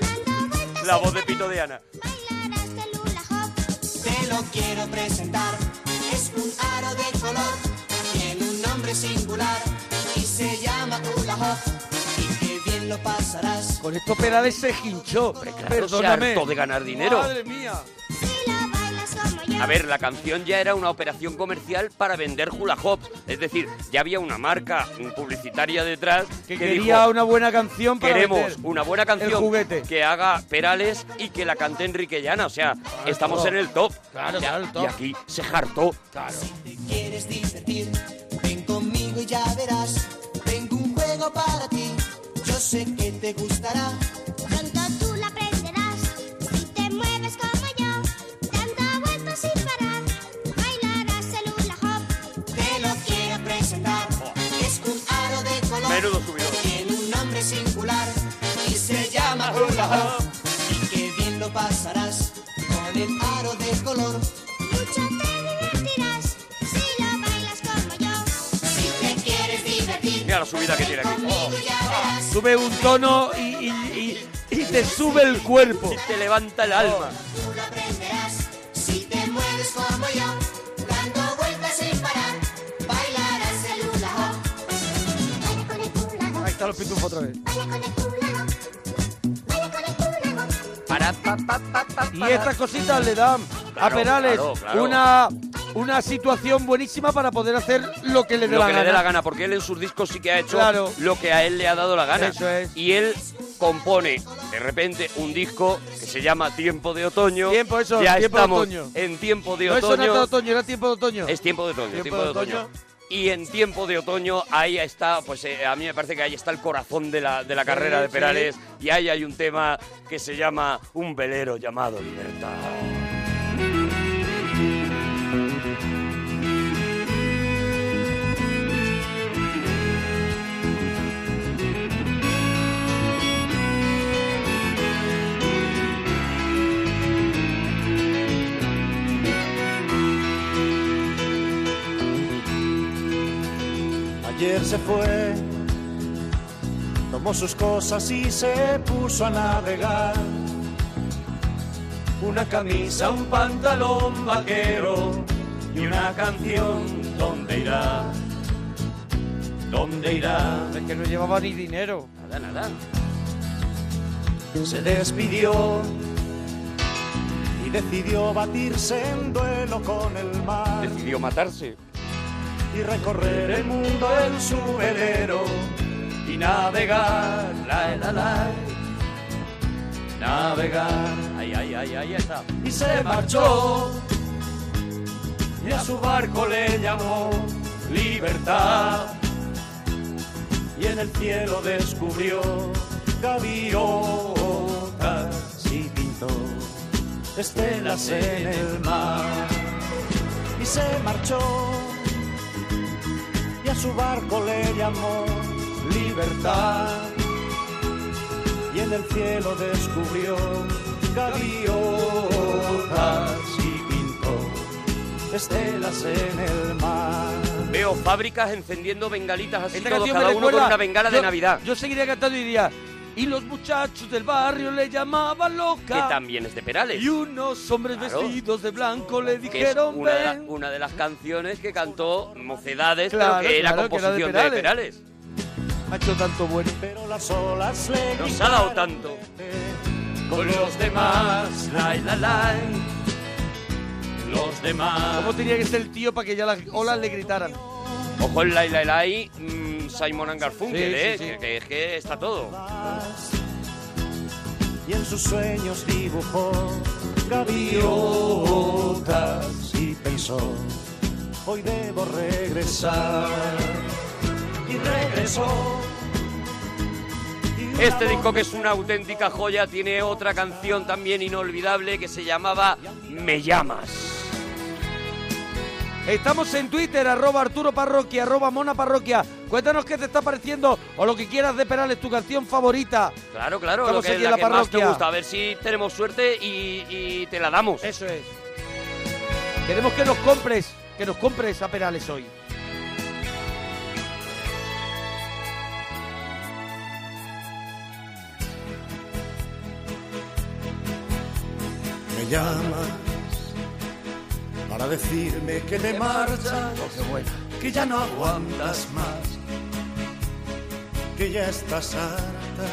Speaker 4: Dando vueltas
Speaker 2: La voz de Pito de Ana.
Speaker 4: bailarás el hula hoop.
Speaker 5: Te lo quiero presentar. Es un aro de color. Tiene un nombre singular. Se llama Hula Hop. Y qué bien lo pasarás.
Speaker 1: Con estos pedales se hinchó.
Speaker 2: Claro,
Speaker 1: Perdóname.
Speaker 2: se hartó de ganar dinero.
Speaker 1: Madre mía.
Speaker 2: A ver, la canción ya era una operación comercial para vender hula hoops. Es decir, ya había una marca publicitaria detrás
Speaker 1: Que,
Speaker 2: que,
Speaker 1: quería
Speaker 2: dijo,
Speaker 1: una buena canción para
Speaker 2: queremos
Speaker 1: vender.
Speaker 2: una buena canción
Speaker 1: el juguete.
Speaker 2: que haga Perales y que la cante Enrique Llana. O sea, estamos en el top.
Speaker 1: Claro,
Speaker 2: Ya-
Speaker 1: claro, el top.
Speaker 2: Y aquí se hartó.
Speaker 5: Si te quieres divertir, sé que te gustará.
Speaker 4: Pronto tú la aprenderás si te mueves como yo. Dando vueltas sin parar. Bailarás el hula hoop.
Speaker 5: Te lo quiero presentar. Es un aro de color.
Speaker 2: Menudo.
Speaker 5: Tiene un nombre singular y se llama Hula Hop. Y qué bien lo pasarás con el aro de color.
Speaker 2: Mira la subida que tiene aquí.
Speaker 5: verás.
Speaker 1: Sube un tono y, y- y- y te sube el cuerpo.
Speaker 2: Te levanta el alma.
Speaker 5: Tú lo aprenderás si te mueves como yo. Dando vueltas sin parar, bailarás el hula hop.
Speaker 4: Baila con el hula hoop.
Speaker 1: Ahí están los pitufos otra vez. Y estas cositas le dan a
Speaker 2: Claro,
Speaker 1: Perales
Speaker 2: claro, claro.
Speaker 1: una una situación buenísima para poder hacer lo que le dé
Speaker 2: lo
Speaker 1: la
Speaker 2: que
Speaker 1: gana.
Speaker 2: le dé la gana, porque él en sus discos sí que ha hecho
Speaker 1: Claro.
Speaker 2: lo que a él le ha dado la gana.
Speaker 1: Eso es.
Speaker 2: Y él compone de repente un disco que se llama Tiempo de Otoño.
Speaker 1: Tiempo, eso,
Speaker 2: ya
Speaker 1: Tiempo de
Speaker 2: estamos
Speaker 1: Otoño.
Speaker 2: en Tiempo de
Speaker 1: No es
Speaker 2: Otoño.
Speaker 1: de otoño, era tiempo de otoño.
Speaker 2: Es tiempo de otoño,
Speaker 1: Tiempo
Speaker 2: tiempo,
Speaker 1: de
Speaker 2: de otoño.
Speaker 1: otoño.
Speaker 2: Y en tiempo de otoño ahí está, pues eh, a mí me parece que ahí está el corazón de la, de la carrera de
Speaker 1: sí.
Speaker 2: Perales. Y ahí hay un tema que se llama Un velero llamado Libertad.
Speaker 3: Ayer se fue, tomó sus cosas y se puso a navegar. Una camisa, un pantalón vaquero y una canción. ¿Dónde irá? ¿Dónde irá?
Speaker 1: Es que no llevaba ni dinero.
Speaker 2: Nada, nada.
Speaker 3: Se despidió y decidió batirse en duelo con el mar.
Speaker 2: Decidió matarse.
Speaker 3: Y recorrer el mundo en su velero y navegar, la la la, navegar.
Speaker 2: Ahí, ahí, ahí, ahí está.
Speaker 3: y se marchó. Y a su barco le llamó libertad. Y en el cielo descubrió gaviotas y pintó estelas en el mar. Y se marchó su barco le llamó libertad y en el cielo descubrió gaviotas y pintó estelas en el mar.
Speaker 2: Veo fábricas encendiendo bengalitas así
Speaker 1: Esta
Speaker 2: todos,
Speaker 1: canción me
Speaker 2: cada uno con
Speaker 1: recuerda-
Speaker 2: una bengala de
Speaker 1: yo-
Speaker 2: Navidad.
Speaker 1: Yo seguiría cantando y diría, y los muchachos del barrio le llamaban
Speaker 2: que
Speaker 1: loca.
Speaker 2: también es de Perales.
Speaker 1: Y unos hombres
Speaker 2: Claro.
Speaker 1: vestidos de blanco le
Speaker 2: que es
Speaker 1: dijeron,
Speaker 2: una de, la-
Speaker 1: ven.
Speaker 2: una de las canciones que cantó Mocedades,
Speaker 1: Claro,
Speaker 2: pero que era
Speaker 1: claro, que era de
Speaker 2: composición de
Speaker 1: Perales.
Speaker 2: Perales.
Speaker 1: Ha hecho tanto bueno.
Speaker 3: Pero las olas le
Speaker 2: Nos ha dado tanto.
Speaker 3: con los demás, la la la, los demás.
Speaker 1: ¿Cómo tenía que ser el tío para que ya las olas le gritaran?
Speaker 2: Ojo el Lai Lai Lai, mm, Simon and Garfunkel,
Speaker 1: Sí, sí,
Speaker 2: ¿eh?
Speaker 1: sí.
Speaker 2: Que, que es que está todo.
Speaker 3: y en sus sueños dibujó gaviotas y pensó, hoy debo regresar. Y regresó.
Speaker 2: Este disco que es una auténtica joya tiene otra canción también inolvidable que se llamaba Me llamas.
Speaker 1: Estamos en Twitter, arroba Arturo Parroquia, arroba Mona Parroquia. Cuéntanos qué te está pareciendo o lo que quieras de Perales, tu canción favorita.
Speaker 2: Claro, claro,
Speaker 1: Estamos
Speaker 2: lo que,
Speaker 1: aquí en
Speaker 2: la
Speaker 1: la
Speaker 2: que más te
Speaker 1: parroquia.
Speaker 2: gusta. A ver si tenemos suerte y, y te la damos.
Speaker 1: Eso es. Queremos que nos compres, que nos compres a Perales hoy.
Speaker 3: Me llamas para decirme que te marchas, que ya no aguantas más, que ya estás harta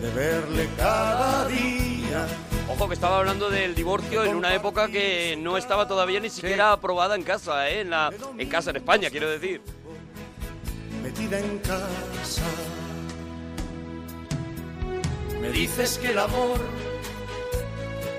Speaker 3: de verle cada día.
Speaker 2: Ojo que estaba hablando del divorcio en una época que no estaba todavía ni siquiera aprobada en casa, ¿eh? En, la, en casa en España, quiero decir.
Speaker 3: metida en casa. Me dices que el amor,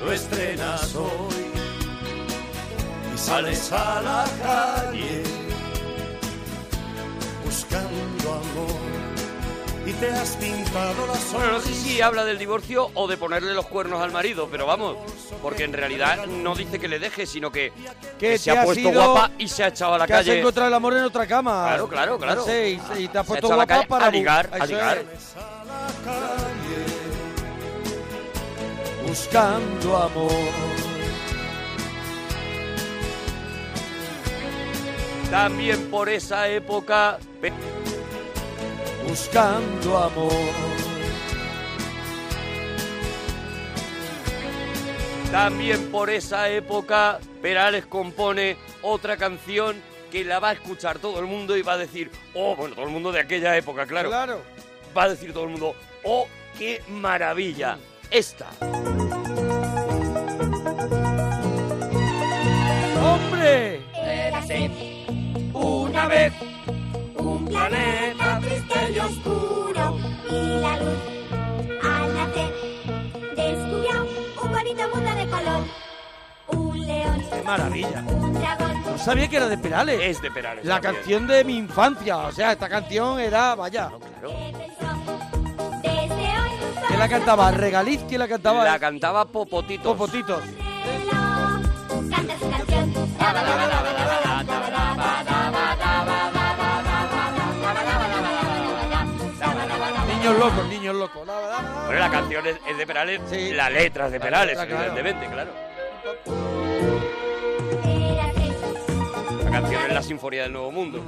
Speaker 3: lo estrenas hoy y sales a la calle buscando amor y te has pintado la
Speaker 2: Bueno, no sé si habla del divorcio o de ponerle los cuernos al marido, pero vamos, porque en realidad no dice que le deje, sino que, se ha
Speaker 1: has
Speaker 2: puesto
Speaker 1: ido-
Speaker 2: guapa y se ha echado a la
Speaker 1: que has
Speaker 2: calle.
Speaker 1: encontrado el amor en otra cama.
Speaker 2: Claro, claro, claro.
Speaker 1: Y, y te has
Speaker 2: Se ha
Speaker 1: puesto
Speaker 2: echado a la
Speaker 1: guapa
Speaker 2: calle
Speaker 1: para
Speaker 2: a ligar, a ligar.
Speaker 1: Buscando amor.
Speaker 2: También por esa época...
Speaker 1: Buscando amor.
Speaker 2: También por esa época Perales compone otra canción que la va a escuchar todo el mundo y va a decir, oh, bueno, todo el mundo de aquella época, claro.
Speaker 1: Claro.
Speaker 2: Va a decir todo el mundo, oh, qué maravilla. Esta.
Speaker 4: Oscuro y la luz al nacer descubrió un bonito mundo de color. Un león,
Speaker 1: ¡Qué maravilla!
Speaker 4: un dragón,
Speaker 1: No sabía que era de Perales.
Speaker 2: Es de Perales.
Speaker 1: La
Speaker 2: también.
Speaker 1: canción de mi infancia. O sea, esta canción era, vaya.
Speaker 2: Claro.
Speaker 4: desde hoy.
Speaker 1: ¿Quién la cantaba? ¿Regaliz? ¿Quién la cantaba?
Speaker 2: La cantaba Popotitos.
Speaker 1: Popotitos.
Speaker 4: Canta su canción.
Speaker 1: Niños locos, niños locos. Daba, daba.
Speaker 2: Bueno, la canción es, es de Perales,
Speaker 1: Sí.
Speaker 2: la letra es de
Speaker 1: La
Speaker 2: Perales,
Speaker 1: letra,
Speaker 2: evidentemente, claro. La canción es la Sinfonía del Nuevo Mundo.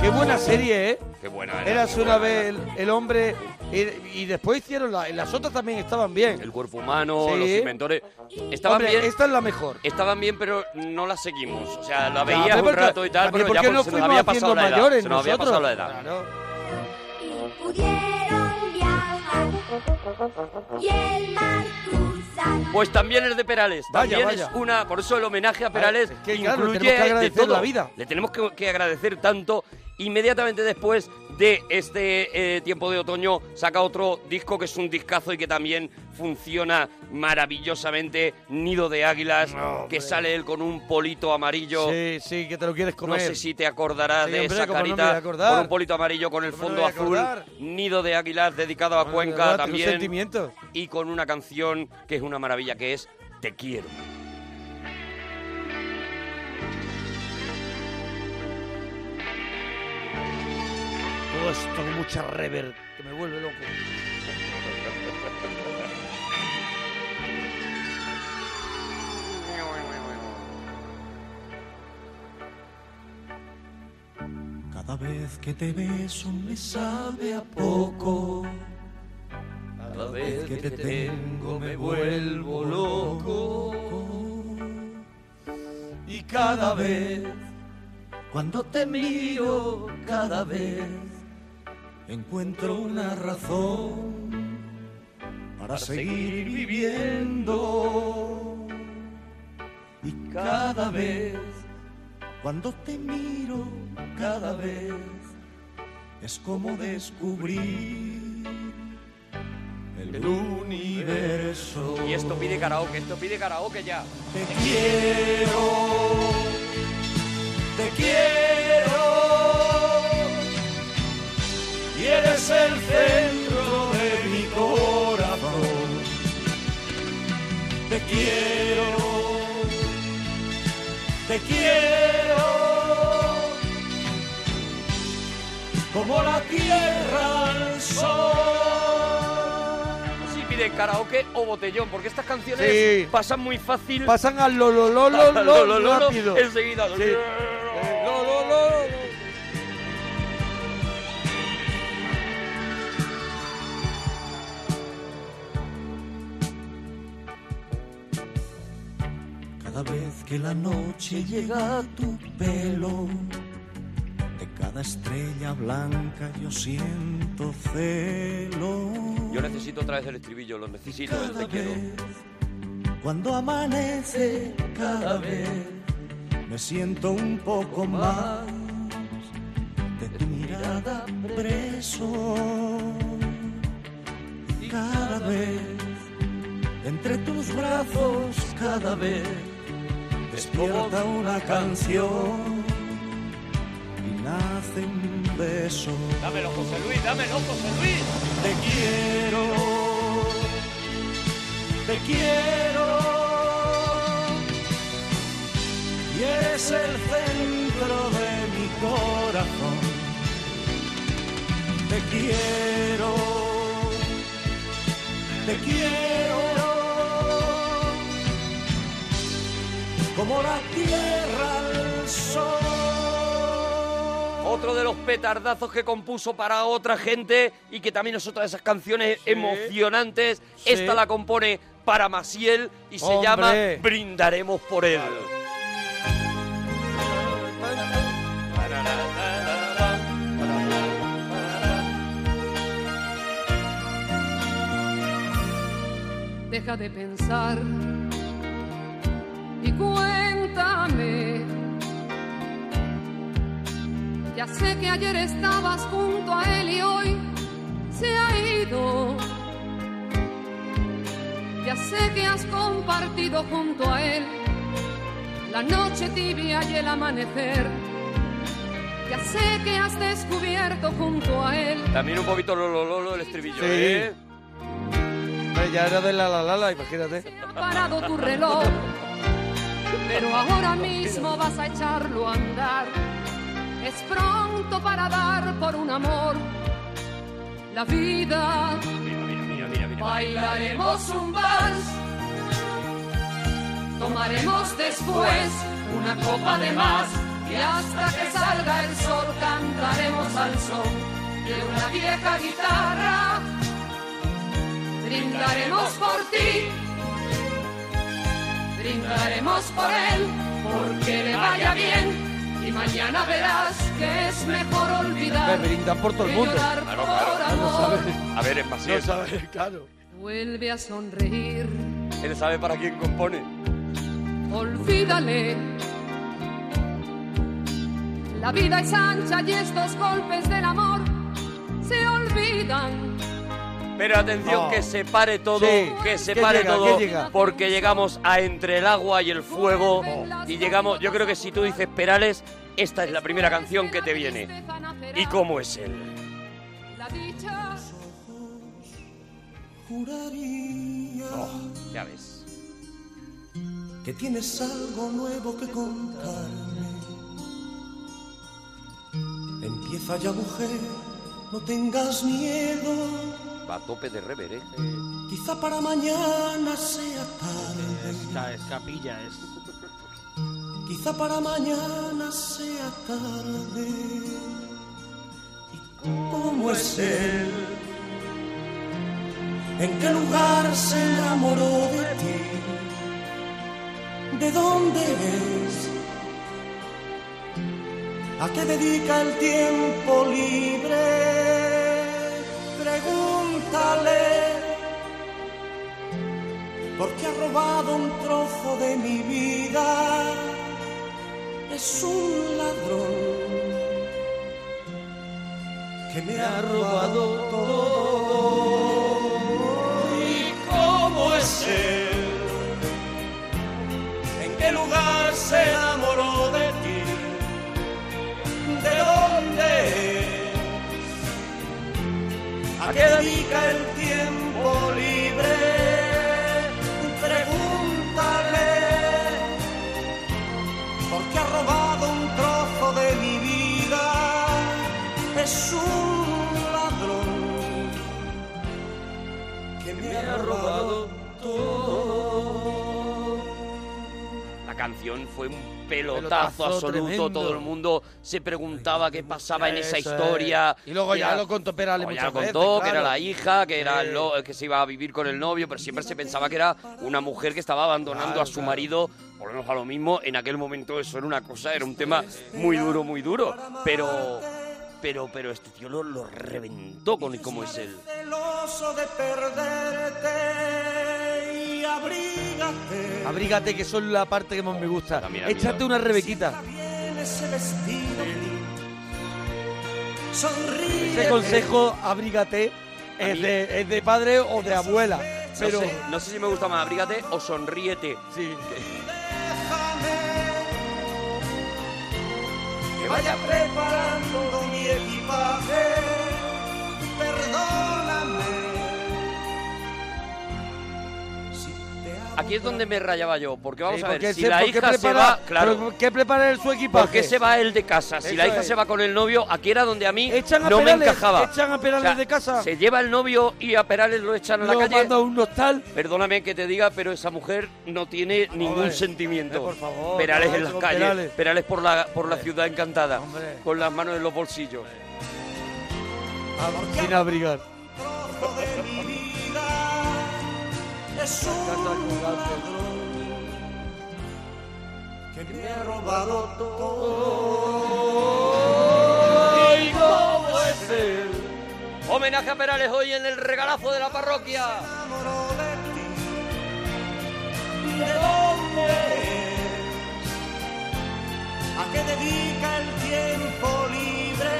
Speaker 1: Qué buena serie, ¿eh?
Speaker 2: Qué buena era.
Speaker 1: Eras una
Speaker 2: buena
Speaker 1: vez el hombre y, y después hicieron la, las otras también estaban bien.
Speaker 2: El cuerpo humano,
Speaker 1: Sí.
Speaker 2: los inventores. Estaban
Speaker 1: Hombre,
Speaker 2: bien.
Speaker 1: esta es la mejor.
Speaker 2: Estaban bien, pero no las seguimos. O sea, la
Speaker 1: pero
Speaker 2: un
Speaker 1: porque-
Speaker 2: rato y tal, pero ya pues,
Speaker 1: nos
Speaker 2: se nos había pasado la edad. Se nos había pasado la edad.
Speaker 1: Claro.
Speaker 4: y pudieron viajar y el mar cruzar.
Speaker 2: Pues también es de Perales.
Speaker 1: Vaya,
Speaker 2: También
Speaker 1: vaya.
Speaker 2: es una. Por eso el homenaje a Perales
Speaker 1: es que, claro,
Speaker 2: incluye
Speaker 1: tenemos que
Speaker 2: de
Speaker 1: agradecer
Speaker 2: todo.
Speaker 1: la vida.
Speaker 2: Le tenemos que, que agradecer tanto. Inmediatamente después de este eh, tiempo de otoño saca otro disco que es un discazo y que también funciona maravillosamente. Nido de Águilas,
Speaker 1: No,
Speaker 2: que sale él con un polito amarillo.
Speaker 1: Sí, sí, que te lo quieres
Speaker 2: No
Speaker 1: comer.
Speaker 2: sé si te acordarás
Speaker 1: Sí,
Speaker 2: de
Speaker 1: hombre,
Speaker 2: esa
Speaker 1: no
Speaker 2: carita
Speaker 1: acordar.
Speaker 2: con un polito amarillo con el
Speaker 1: ¿Cómo no
Speaker 2: fondo azul, nido de águilas dedicado a Cuenca
Speaker 1: verdad,
Speaker 2: también
Speaker 1: sentimientos.
Speaker 2: y con una canción que es una maravilla que es Te quiero.
Speaker 1: esto con mucha rever que me vuelve loco.
Speaker 3: Cada vez que te beso me sabe a poco.
Speaker 2: Cada vez que te tengo me vuelvo loco.
Speaker 3: Y cada vez, cuando te miro, cada vez encuentro una razón para seguir viviendo. Y cada vez, cuando te miro, cada vez es como descubrir el universo.
Speaker 2: Y esto pide karaoke, esto pide karaoke ya.
Speaker 3: Te quiero, te quiero. Y eres el centro de mi corazón. Te quiero, te quiero. Como la tierra al sol.
Speaker 2: Sí pide karaoke o botellón, porque estas canciones
Speaker 1: Sí.
Speaker 2: pasan muy fácil.
Speaker 1: Pasan al lo, lo, lo, lo,
Speaker 2: Lo,
Speaker 1: lo,
Speaker 2: lo, lo,
Speaker 1: rápido.
Speaker 2: enseguida.
Speaker 1: Sí.
Speaker 3: Que la noche llega a tu pelo, de cada estrella blanca yo siento celo.
Speaker 2: Yo necesito otra vez el estribillo, lo necesito, el
Speaker 3: Cada
Speaker 2: te quiero.
Speaker 3: vez, cuando amanece, cada vez me siento un poco más de tu mirada preso. Cada vez, entre tus brazos, cada vez despierta una canción y nace un beso.
Speaker 2: Dámelo, José Luis, dámelo, José Luis.
Speaker 3: Te quiero, te quiero. Y eres el centro de mi corazón. Te quiero, te quiero. Como la tierra al sol.
Speaker 2: Otro de los petardazos que compuso para otra gente y que también es otra de esas canciones emocionantes.
Speaker 1: Sí.
Speaker 2: Esta la compone para Maciel y se
Speaker 1: Hombre.
Speaker 2: llama Brindaremos por él.
Speaker 6: Deja de pensar Ya sé que ayer estabas junto a él y hoy se ha ido. Ya sé que has compartido junto a él la noche tibia y el amanecer. Ya sé que has descubierto junto a él
Speaker 2: También un poquito lolo, lolo el estribillo,
Speaker 1: Sí.
Speaker 2: ¿eh?
Speaker 1: Hombre, Ya era de la la la la, imagínate.
Speaker 6: ha parado tu reloj, pero ahora mismo vas a echarlo a andar. Es pronto para dar por un amor la vida.
Speaker 2: Mira, mira, mira.
Speaker 6: Bailaremos un vals, tomaremos después una copa de más y hasta que salga el sol cantaremos al son de una vieja guitarra. Brindaremos por ti, brindaremos por él, porque le vaya bien y mañana verás que es mejor olvidar.
Speaker 1: Me brindan por todo el mundo.
Speaker 2: Claro,
Speaker 6: amor.
Speaker 2: A ver, es Maciel.
Speaker 1: No sabes, claro.
Speaker 6: Vuelve a sonreír.
Speaker 2: Él sabe para quién compone.
Speaker 6: olvídale. La vida es ancha y estos golpes del amor se olvidan.
Speaker 2: Pero atención,
Speaker 1: Oh.
Speaker 2: que se pare todo,
Speaker 1: Sí.
Speaker 2: que se
Speaker 1: ¿Qué
Speaker 2: pare
Speaker 1: llega?
Speaker 2: todo, porque llegamos a entre el agua y el fuego y llegamos, yo creo que si tú dices Perales, esta es la primera canción que te viene. ¿Y cómo es él?
Speaker 6: La dicha
Speaker 3: Juraría
Speaker 2: Ya ves.
Speaker 3: que tienes algo nuevo que contarme. Empieza ya, mujer, no tengas miedo.
Speaker 2: Va a tope de rever, ¿eh?
Speaker 3: Quizá para mañana sea tarde.
Speaker 1: Esta es capilla, es.
Speaker 3: Quizá para mañana sea tarde. cómo es él, en qué lugar se enamoró de ti, de dónde es, a qué dedica el tiempo libre. Porque ha robado un trozo de mi vida. Es un ladrón que me ha robado todo. ¿Y cómo es él? ¿En qué lugar se enamoró ¿A qué dedica el tiempo libre? Pregúntale, porque ha robado un trozo de mi vida. Es un ladrón que me ha robado todo.
Speaker 2: Canción fue un pelotazo,
Speaker 1: Pelotazo
Speaker 2: absoluto.
Speaker 1: tremendo.
Speaker 2: Todo el mundo se preguntaba qué pasaba en esa
Speaker 1: es.
Speaker 2: historia.
Speaker 1: Y luego ya
Speaker 2: Era-
Speaker 1: lo contó Perales
Speaker 2: Luego ya
Speaker 1: muchas
Speaker 2: lo
Speaker 1: veces,
Speaker 2: contó, que era la hija, que era el que se iba a vivir con el novio, pero siempre se pensaba que era una mujer que estaba abandonando
Speaker 1: Claro,
Speaker 2: a su
Speaker 1: claro.
Speaker 2: marido. Volvemos a lo mismo, en aquel momento eso era una cosa, era un tema muy duro, muy duro. Pero, pero, pero este tío lo, lo reventó con cómo es él.
Speaker 3: Celoso de perderte abrígate.
Speaker 1: Abrígate, que son la parte que más me gusta.
Speaker 2: También a mí,
Speaker 1: Échate
Speaker 2: ¿no?
Speaker 1: una rebequita.
Speaker 3: Ese vestido. Sonríe.
Speaker 1: Ese consejo, abrígate, es de, es de padre o de abuela. Pero,
Speaker 2: no, sé, no sé si me gusta más abrígate o sonríete.
Speaker 1: sí.
Speaker 3: que vaya preparando mi equipaje.
Speaker 2: Aquí es donde me rayaba yo, porque vamos
Speaker 1: Sí,
Speaker 2: a ver, si
Speaker 1: se-
Speaker 2: la hija se va, claro,
Speaker 1: ¿Qué prepara en su equipaje?
Speaker 2: ¿por qué se va él de casa? Si
Speaker 1: Eso
Speaker 2: la hija
Speaker 1: es.
Speaker 2: se va con el novio, aquí era donde a mí
Speaker 1: Echan a
Speaker 2: no me encajaba.
Speaker 1: echan a Perales de casa.
Speaker 2: Se lleva el novio y a Perales lo echan a la calle.
Speaker 1: manda a un hostal.
Speaker 2: Perdóname que te diga, pero esa mujer no tiene ningún sentimiento.
Speaker 1: eh, por favor,
Speaker 2: Perales
Speaker 1: no,
Speaker 2: en las calles,
Speaker 1: Perales.
Speaker 2: Perales, por la por la ciudad encantada,
Speaker 1: Hombre.
Speaker 2: con las manos en los bolsillos.
Speaker 1: Sin abrigar.
Speaker 3: Es un ladrón que me ha robado todo.
Speaker 2: ¡Ay, cómo es él! Homenaje a Perales hoy en el regalazo de la parroquia.
Speaker 3: ¿De dónde es? ¿A qué dedica el tiempo libre?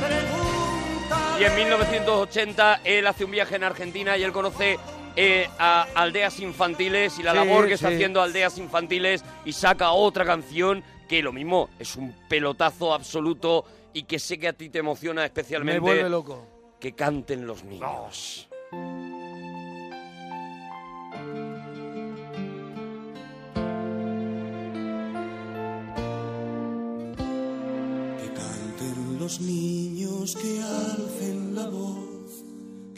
Speaker 3: Pregunta.
Speaker 2: Y en 1980 él hace un viaje en Argentina y él conoce eh, a aldeas infantiles y la
Speaker 1: Sí,
Speaker 2: labor que está
Speaker 1: sí.
Speaker 2: haciendo aldeas infantiles y saca otra canción que lo mismo es un pelotazo absoluto y que sé que a ti te emociona
Speaker 1: Me
Speaker 2: especialmente
Speaker 1: vuelve loco.
Speaker 2: que canten los niños.
Speaker 3: Que canten los niños, que alcen la voz,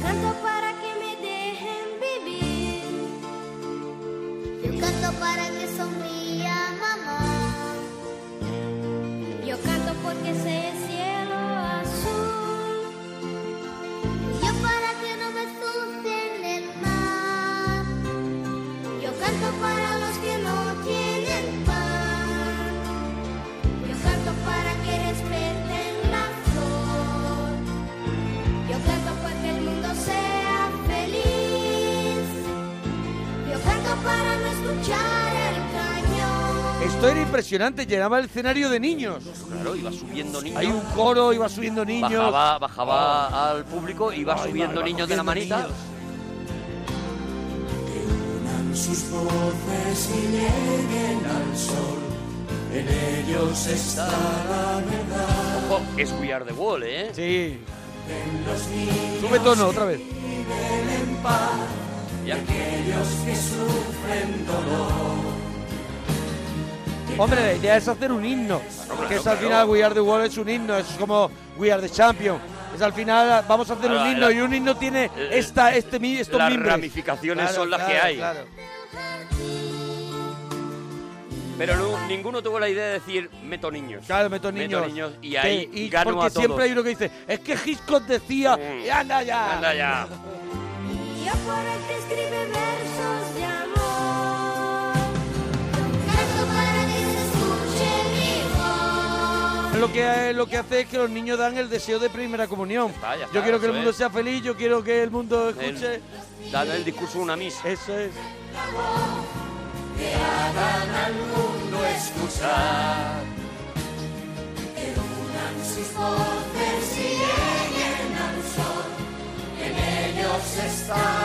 Speaker 4: canto para que me dejen vivir. Yo canto para que
Speaker 1: Esto era impresionante, llenaba el escenario de niños.
Speaker 2: Claro, iba subiendo niños.
Speaker 1: Hay un coro, iba subiendo niños.
Speaker 2: Bajaba, bajaba al público, iba
Speaker 1: Ay,
Speaker 2: subiendo niños de la manita.
Speaker 1: niños.
Speaker 3: Unan sus voces y lleguen al sol, en ellos está la verdad.
Speaker 2: Ojo, es We Are the Wall, ¿eh?
Speaker 1: Sí.
Speaker 3: En los niños
Speaker 1: Sube tono otra vez.
Speaker 3: viven en paz y aquellos que sufren dolor.
Speaker 1: Hombre, la idea es hacer un himno.
Speaker 2: claro,
Speaker 1: que es al final We Are the World es un himno, es como We Are the Champion. Es al final vamos a hacer un himno
Speaker 2: la-
Speaker 1: y un himno tiene
Speaker 2: eh,
Speaker 1: esta, este, mi- estos
Speaker 2: las
Speaker 1: mimbres.
Speaker 2: ramificaciones
Speaker 1: Claro,
Speaker 2: son las que hay.
Speaker 1: claro.
Speaker 2: Pero no- ninguno tuvo la idea de decir meto niños.
Speaker 1: Claro, meto niños.
Speaker 2: y ahí
Speaker 1: Que- y
Speaker 2: gano
Speaker 1: porque
Speaker 2: a todos.
Speaker 1: siempre hay uno que dice, es que Hitchcock decía,
Speaker 2: Mm.
Speaker 1: anda ya.
Speaker 2: Anda ya.
Speaker 4: Yo por escribe versos
Speaker 1: Lo que, lo que hace es que los niños dan el deseo de primera comunión.
Speaker 2: está, ya está,
Speaker 1: yo quiero que el mundo
Speaker 2: es.
Speaker 1: sea feliz, yo quiero que el mundo
Speaker 2: El-
Speaker 1: escuche.
Speaker 2: Dale el discurso a una misa.
Speaker 1: Eso es.
Speaker 3: Que hagan al mundo escuchar. Que unan sus voces y lleguen al sol. En ellos está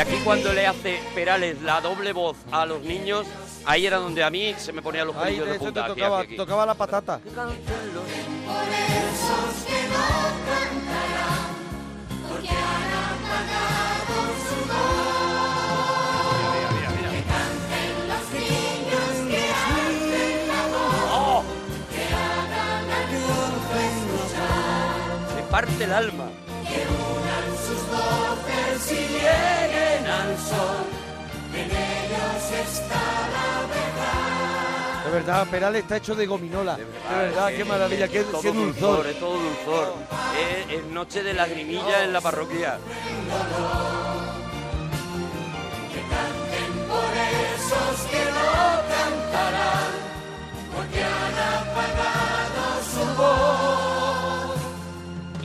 Speaker 2: aquí cuando le hace Perales la doble voz a los niños, ahí era donde a mí se me ponían los
Speaker 1: Ahí
Speaker 2: pelillos de
Speaker 1: te
Speaker 2: punta.
Speaker 1: tocaba,
Speaker 2: aquí, aquí.
Speaker 1: tocaba la patata.
Speaker 3: Por esos que no cantarán. Porque han apagado su voz.
Speaker 2: Parte el alma.
Speaker 3: Que sus voces y lleguen al sol. En ellos está la verdad.
Speaker 1: De verdad, Perales está hecho de gominola. De verdad, qué maravilla, qué,
Speaker 2: todo
Speaker 1: qué dulzor.
Speaker 2: Es todo dulzor. Es, es noche de lagrimilla en la parroquia.
Speaker 3: Por esos que no cantarán. Porque han apagado su voz.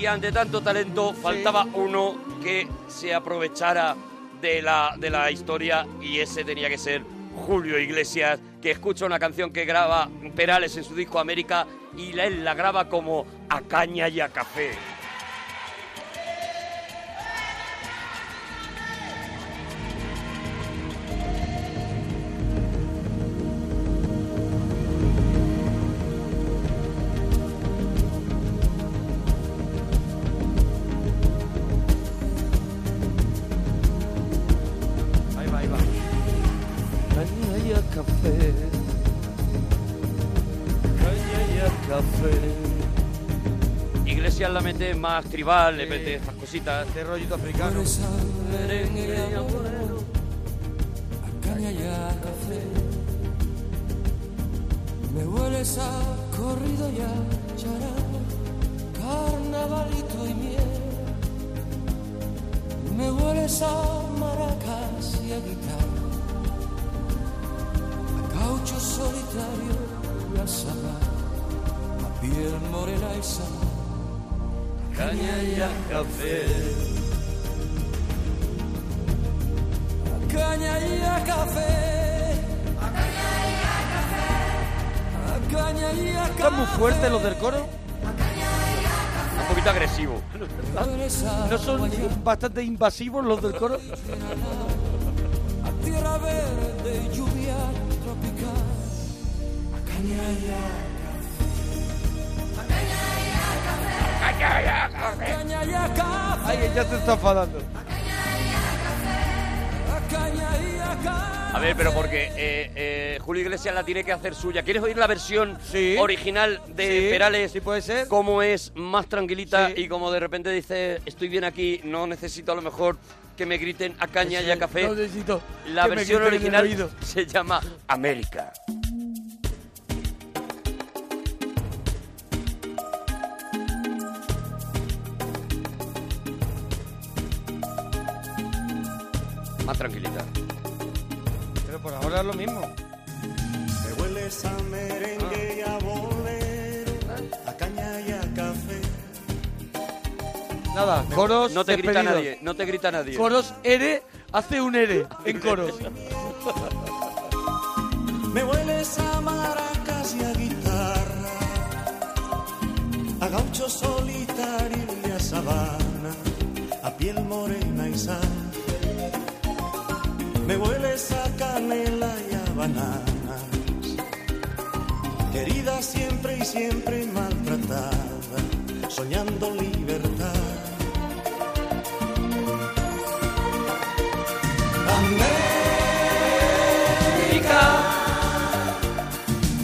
Speaker 2: Y ante tanto talento faltaba uno que se aprovechara de la, de la historia y ese tenía que ser Julio Iglesias, que escucha una canción que graba Perales en su disco América y él la graba como a caña y a café.
Speaker 1: Café.
Speaker 2: Iglesias la mete más tribal, le mete estas cositas.
Speaker 1: De rollito africano.
Speaker 3: Me hueles a corrido y a charango, carnavalito y miel. Me hueles a maracas y a guitarra, a caucho solitario y a sabana, piel morena y sana. Caña y a café. caña y a café. A caña y a café. A caña y a café.
Speaker 1: ¿Están muy fuertes los del coro?
Speaker 2: Un poquito agresivo.
Speaker 1: ¿No son bastante invasivos los del coro?
Speaker 3: A tierra verde y lluvia tropical. A caña y a
Speaker 1: que ya se está enfadando.
Speaker 3: A
Speaker 2: ver, pero porque eh, eh, Julio Iglesias la tiene que hacer suya. ¿Quieres oír la versión
Speaker 1: Sí.
Speaker 2: original de
Speaker 1: Sí,
Speaker 2: Perales?
Speaker 1: sí puede ser.
Speaker 2: Cómo es más tranquilita
Speaker 1: Sí.
Speaker 2: y como de repente dice, estoy bien aquí, no necesito a lo mejor que me griten a caña y a café.
Speaker 1: no necesito
Speaker 2: La
Speaker 1: que me
Speaker 2: versión
Speaker 1: griten en el
Speaker 2: original
Speaker 1: oído.
Speaker 2: se llama América. Más tranquilita.
Speaker 1: Pero por ahora es lo mismo.
Speaker 3: Me hueles a merengue y a bolero, a caña y a café.
Speaker 1: Nada, coros
Speaker 2: No te grita
Speaker 1: despedidos.
Speaker 2: nadie, no te grita nadie.
Speaker 1: Coros ere, hace un ere en coros.
Speaker 3: Me hueles a maracas y a guitarra, a gaucho solitario y a sabana, a piel morena y sana, me hueles a canela y a bananas. Querida siempre y siempre maltratada, soñando libertad.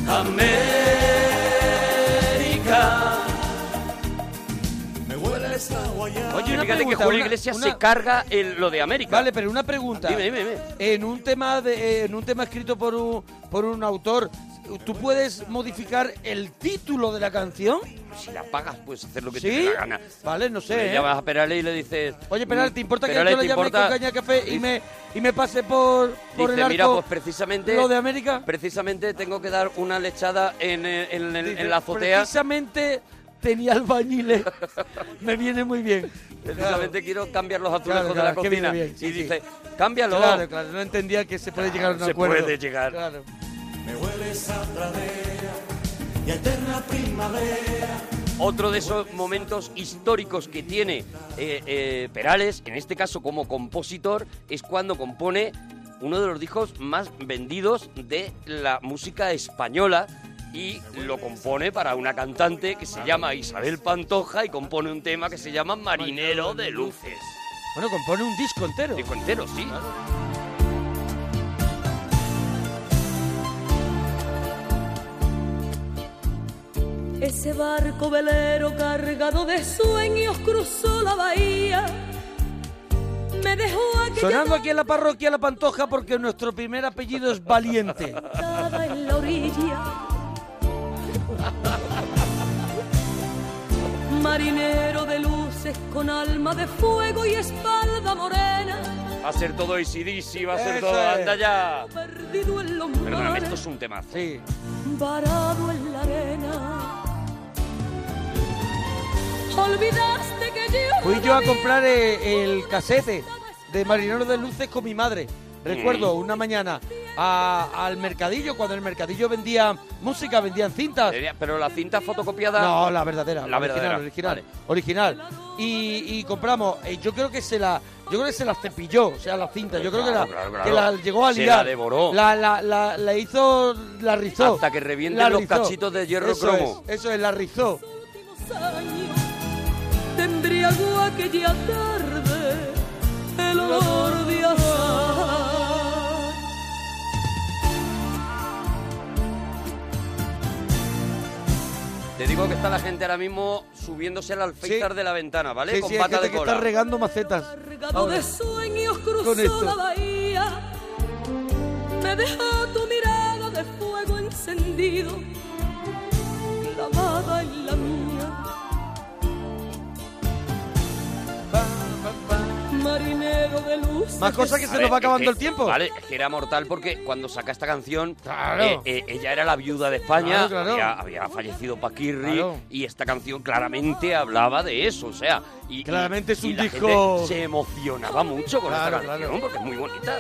Speaker 2: América. Fíjate que
Speaker 1: pregunta,
Speaker 2: Julio
Speaker 1: una-
Speaker 2: Iglesias
Speaker 1: una-
Speaker 2: se carga el- lo de América.
Speaker 1: Vale, pero una pregunta.
Speaker 2: Dime, dime, dime.
Speaker 1: En un tema de, en un tema escrito por un por un autor, ¿tú puedes modificar el título de la canción?
Speaker 2: Si la pagas, puedes hacer lo que te
Speaker 1: ¿Sí?
Speaker 2: dé la gana.
Speaker 1: Vale, no sé.
Speaker 2: Le
Speaker 1: ¿eh?
Speaker 2: llamas a Perales y le dices...
Speaker 1: Oye, Perales, ¿te importa que yo le
Speaker 2: ¿te
Speaker 1: llame
Speaker 2: importa?
Speaker 1: con caña de café y me, y me pase por, por
Speaker 2: Dice,
Speaker 1: el arco
Speaker 2: mira, pues precisamente...
Speaker 1: lo de América?
Speaker 2: Precisamente tengo que dar una lechada en, eh, en- en-
Speaker 1: Dice,
Speaker 2: en la azotea.
Speaker 1: Precisamente tenía albañiles. me viene muy bien.
Speaker 2: Precisamente quiero cambiar los azulejos
Speaker 1: Claro,
Speaker 2: de la
Speaker 1: claro,
Speaker 2: cocina.
Speaker 1: bien, sí,
Speaker 2: y
Speaker 1: sí.
Speaker 2: dice, cámbialo.
Speaker 1: Claro, claro, no entendía que se puede llegar a un
Speaker 2: Se
Speaker 1: acuerdo.
Speaker 2: puede llegar.
Speaker 1: Claro.
Speaker 3: Me hueles a pradera y a eterna primavera.
Speaker 2: Otro de esos momentos históricos que tiene eh, eh, Perales, en este caso como compositor, es cuando compone uno de los discos más vendidos de la música española y lo compone para una cantante que se llama Isabel Pantoja y compone un tema que se llama Marinero de Luces.
Speaker 1: Bueno, compone un disco entero.
Speaker 2: Disco entero, sí.
Speaker 7: Ese barco velero cargado de sueños cruzó la bahía. Me dejó aquella
Speaker 1: Sonando aquí en la parroquia La Pantoja porque nuestro primer apellido es Valiente.
Speaker 7: nada en la orilla. Marinero de luces con alma de fuego y espalda morena,
Speaker 2: Va a ser todo ACDC, va a ser
Speaker 1: Eso
Speaker 2: todo...
Speaker 1: es.
Speaker 2: ¡Anda ya!
Speaker 7: perdido en los
Speaker 2: Perdóname,
Speaker 7: mares,
Speaker 2: esto es un temazo.
Speaker 1: Sí.
Speaker 7: varado en la arena. Olvidaste que yo
Speaker 1: Fui yo a comprar eh, el casete de Marinero de Luces con mi madre. Recuerdo una mañana a- al mercadillo, cuando el mercadillo vendía música, vendían cintas.
Speaker 2: Pero la cinta fotocopiada...
Speaker 1: No, la verdadera,
Speaker 2: La
Speaker 1: la,
Speaker 2: verdadera,
Speaker 1: original,
Speaker 2: vale.
Speaker 1: original. Y, y compramos, eh, yo creo que se la, yo creo que se la cepilló, o sea, la cinta, yo creo que, la,
Speaker 2: claro, claro.
Speaker 1: que la llegó a
Speaker 2: Se
Speaker 1: liar.
Speaker 2: la devoró.
Speaker 1: La, la, la, la hizo, la rizó.
Speaker 2: Hasta que revienten
Speaker 1: La
Speaker 2: los
Speaker 1: rizó.
Speaker 2: cachitos de hierro
Speaker 1: eso
Speaker 2: cromo.
Speaker 1: Es, eso es, la rizó.
Speaker 7: últimos años te embriagó aquella tarde el olor de azahar.
Speaker 2: Te digo que está la gente ahora mismo subiéndose al alféizar
Speaker 1: Sí.
Speaker 2: de la ventana, ¿vale?
Speaker 1: Sí,
Speaker 2: Con
Speaker 1: sí, hay
Speaker 2: pata
Speaker 1: gente
Speaker 2: de
Speaker 1: que
Speaker 2: cola.
Speaker 1: está regando macetas.
Speaker 7: Cargado
Speaker 1: Ahora.
Speaker 7: de sueños
Speaker 1: Con
Speaker 7: cruzó
Speaker 1: esto.
Speaker 7: la bahía. Me dejó tu mirada de fuego encendido, clavada en la mía. Marinero de luz.
Speaker 1: Más cosas que se
Speaker 2: ver,
Speaker 1: nos va acabando
Speaker 2: que-
Speaker 1: el tiempo.
Speaker 2: Vale, es que era mortal porque cuando saca esta canción,
Speaker 1: Claro.
Speaker 2: eh, eh, ella era la viuda de España,
Speaker 1: Claro, claro.
Speaker 2: Había, había fallecido Paquirri
Speaker 1: Claro.
Speaker 2: y esta canción claramente hablaba de eso, o sea, y,
Speaker 1: Claramente
Speaker 2: y-
Speaker 1: es un
Speaker 2: y la
Speaker 1: disco-
Speaker 2: gente se emocionaba mucho con
Speaker 1: Claro,
Speaker 2: esta canción
Speaker 1: claro.
Speaker 2: porque es muy bonita.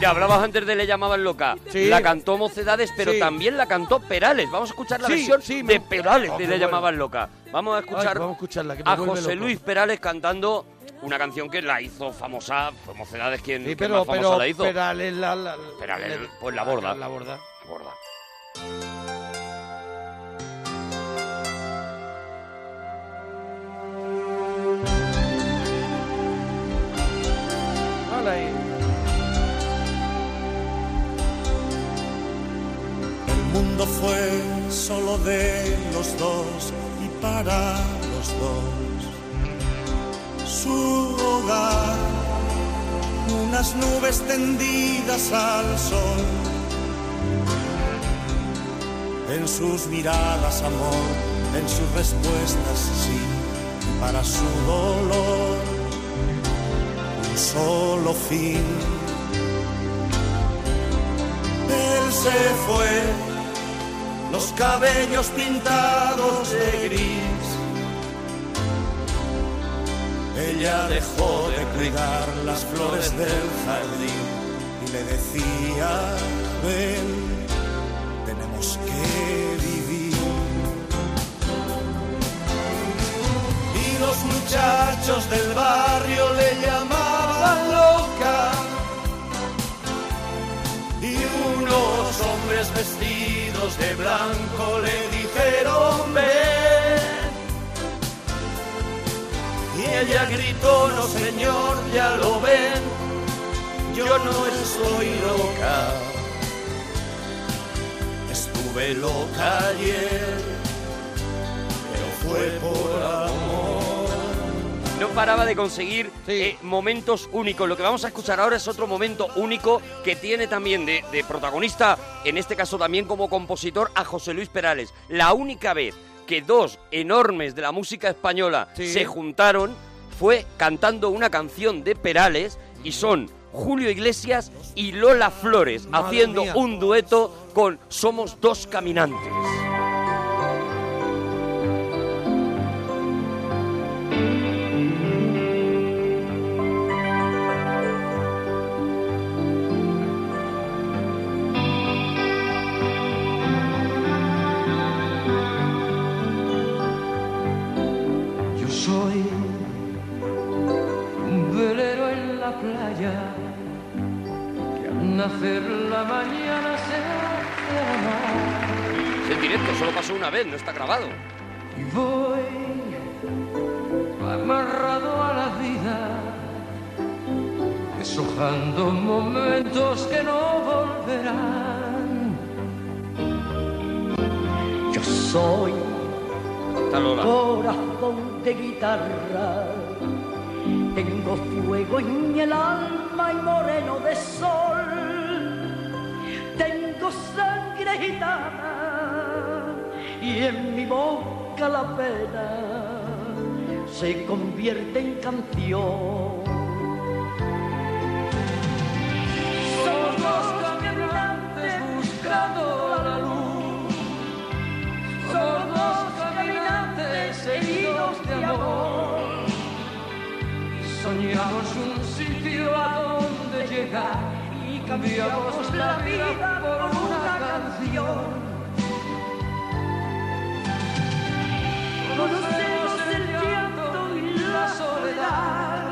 Speaker 2: Mira, hablabas antes de Le llamaban loca.
Speaker 1: Sí.
Speaker 2: La cantó Mocedades, pero
Speaker 1: Sí.
Speaker 2: también la cantó Perales. Vamos a escuchar la
Speaker 1: Sí,
Speaker 2: versión
Speaker 1: sí, me-
Speaker 2: de Perales
Speaker 1: Oh,
Speaker 2: de Le
Speaker 1: bueno.
Speaker 2: llamaban loca. Vamos a escuchar,
Speaker 1: Ay, vamos a escucharla, que me
Speaker 2: a José
Speaker 1: loco.
Speaker 2: Luis Perales cantando una canción que la hizo famosa. Fue Mocedades quien,
Speaker 1: Sí, pero,
Speaker 2: más famosa
Speaker 1: pero
Speaker 2: la hizo.
Speaker 1: Perales la, la,
Speaker 2: Perales, pues la borda.
Speaker 1: La borda.
Speaker 2: Gorda.
Speaker 1: Hala ahí.
Speaker 3: Mundo fue solo de los dos y para los dos. Su hogar, unas nubes tendidas al sol. En sus miradas amor, en sus respuestas sí, para su dolor un solo fin. Él se fue, los cabellos pintados de gris. Ella dejó de cuidar las flores del jardín y le decía, ven, tenemos que vivir. Y los muchachos del barrio le llamaban loca y unos hombres vestidos de blanco le dijeron ven. Y ella gritó, no señor, ya lo ven, yo no estoy loca. Estuve loca ayer, pero fue por amor.
Speaker 2: No paraba de conseguir eh, momentos únicos. Lo que vamos a escuchar ahora es otro momento único que tiene también de, de protagonista, en este caso también como compositor, a José Luis Perales. La única vez que dos enormes de la música española
Speaker 1: Sí.
Speaker 2: se juntaron fue cantando una canción de Perales y son Julio Iglesias y Lola Flores
Speaker 1: Madre
Speaker 2: haciendo
Speaker 1: mía.
Speaker 2: un dueto con Somos dos caminantes.
Speaker 8: La playa que al nacer la mañana se hace amar.
Speaker 2: Es en directo, solo pasó una vez, no está grabado.
Speaker 8: Y voy amarrado a la vida, deshojando momentos que no volverán. Yo soy
Speaker 9: corazón de guitarra. Tengo fuego en el alma y moreno de sol. Tengo sangre gitana y en mi boca la pena se convierte en canción.
Speaker 8: Somos dos caminantes buscando la luz. Somos dos caminantes heridos de amor. Soñamos un sitio a donde llegar. Y cambiamos la vida por una canción.
Speaker 9: Conocemos el llanto y la soledad.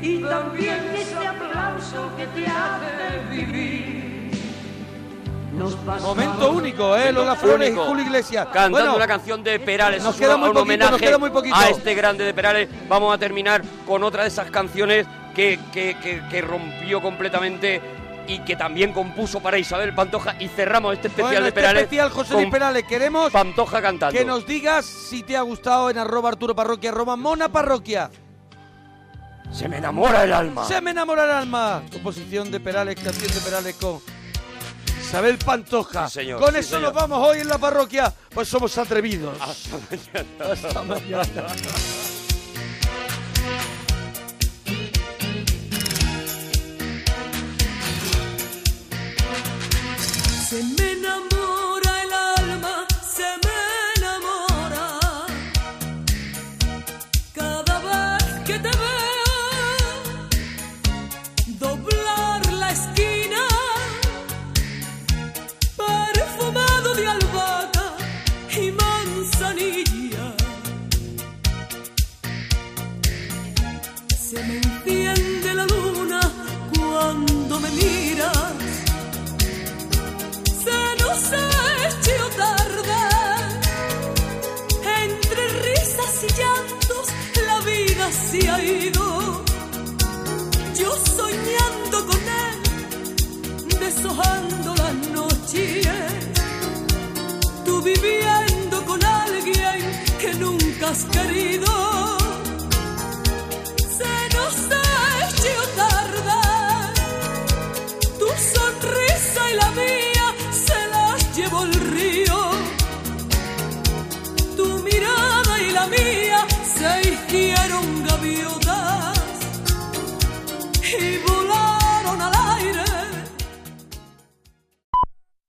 Speaker 9: Y también ese aplauso que te hace vivir.
Speaker 1: Momento único, ¿eh? Lola Flores y Julio Iglesias.
Speaker 2: Cantando
Speaker 1: Bueno,
Speaker 2: una canción de Perales.
Speaker 1: nos queda
Speaker 2: un-
Speaker 1: muy
Speaker 2: un
Speaker 1: poquito, nos
Speaker 2: homenaje
Speaker 1: queda muy poquito.
Speaker 2: a este grande de Perales. Vamos a terminar con otra de esas canciones que, que- que- que rompió completamente y que también compuso para Isabel Pantoja. Y cerramos este especial
Speaker 1: bueno,
Speaker 2: de
Speaker 1: este
Speaker 2: Perales.
Speaker 1: especial José Luis Perales. Queremos
Speaker 2: Pantoja cantando.
Speaker 1: que nos digas si te ha gustado en arroba Arturo Parroquia, arroba Mona Parroquia.
Speaker 2: Se me enamora el alma.
Speaker 1: Se me enamora el alma. Composición de Perales, canción de Perales con Isabel Pantoja.
Speaker 2: Sí, señor,
Speaker 1: con
Speaker 2: sí,
Speaker 1: eso
Speaker 2: señor.
Speaker 1: nos vamos hoy en la parroquia. Pues somos atrevidos.
Speaker 2: Hasta mañana.
Speaker 1: Hasta mañana.
Speaker 7: Se me enamora ella se ha ido. Yo soñando con él, deshojando las noches. Tú viviendo con alguien que nunca has querido. Se nos ha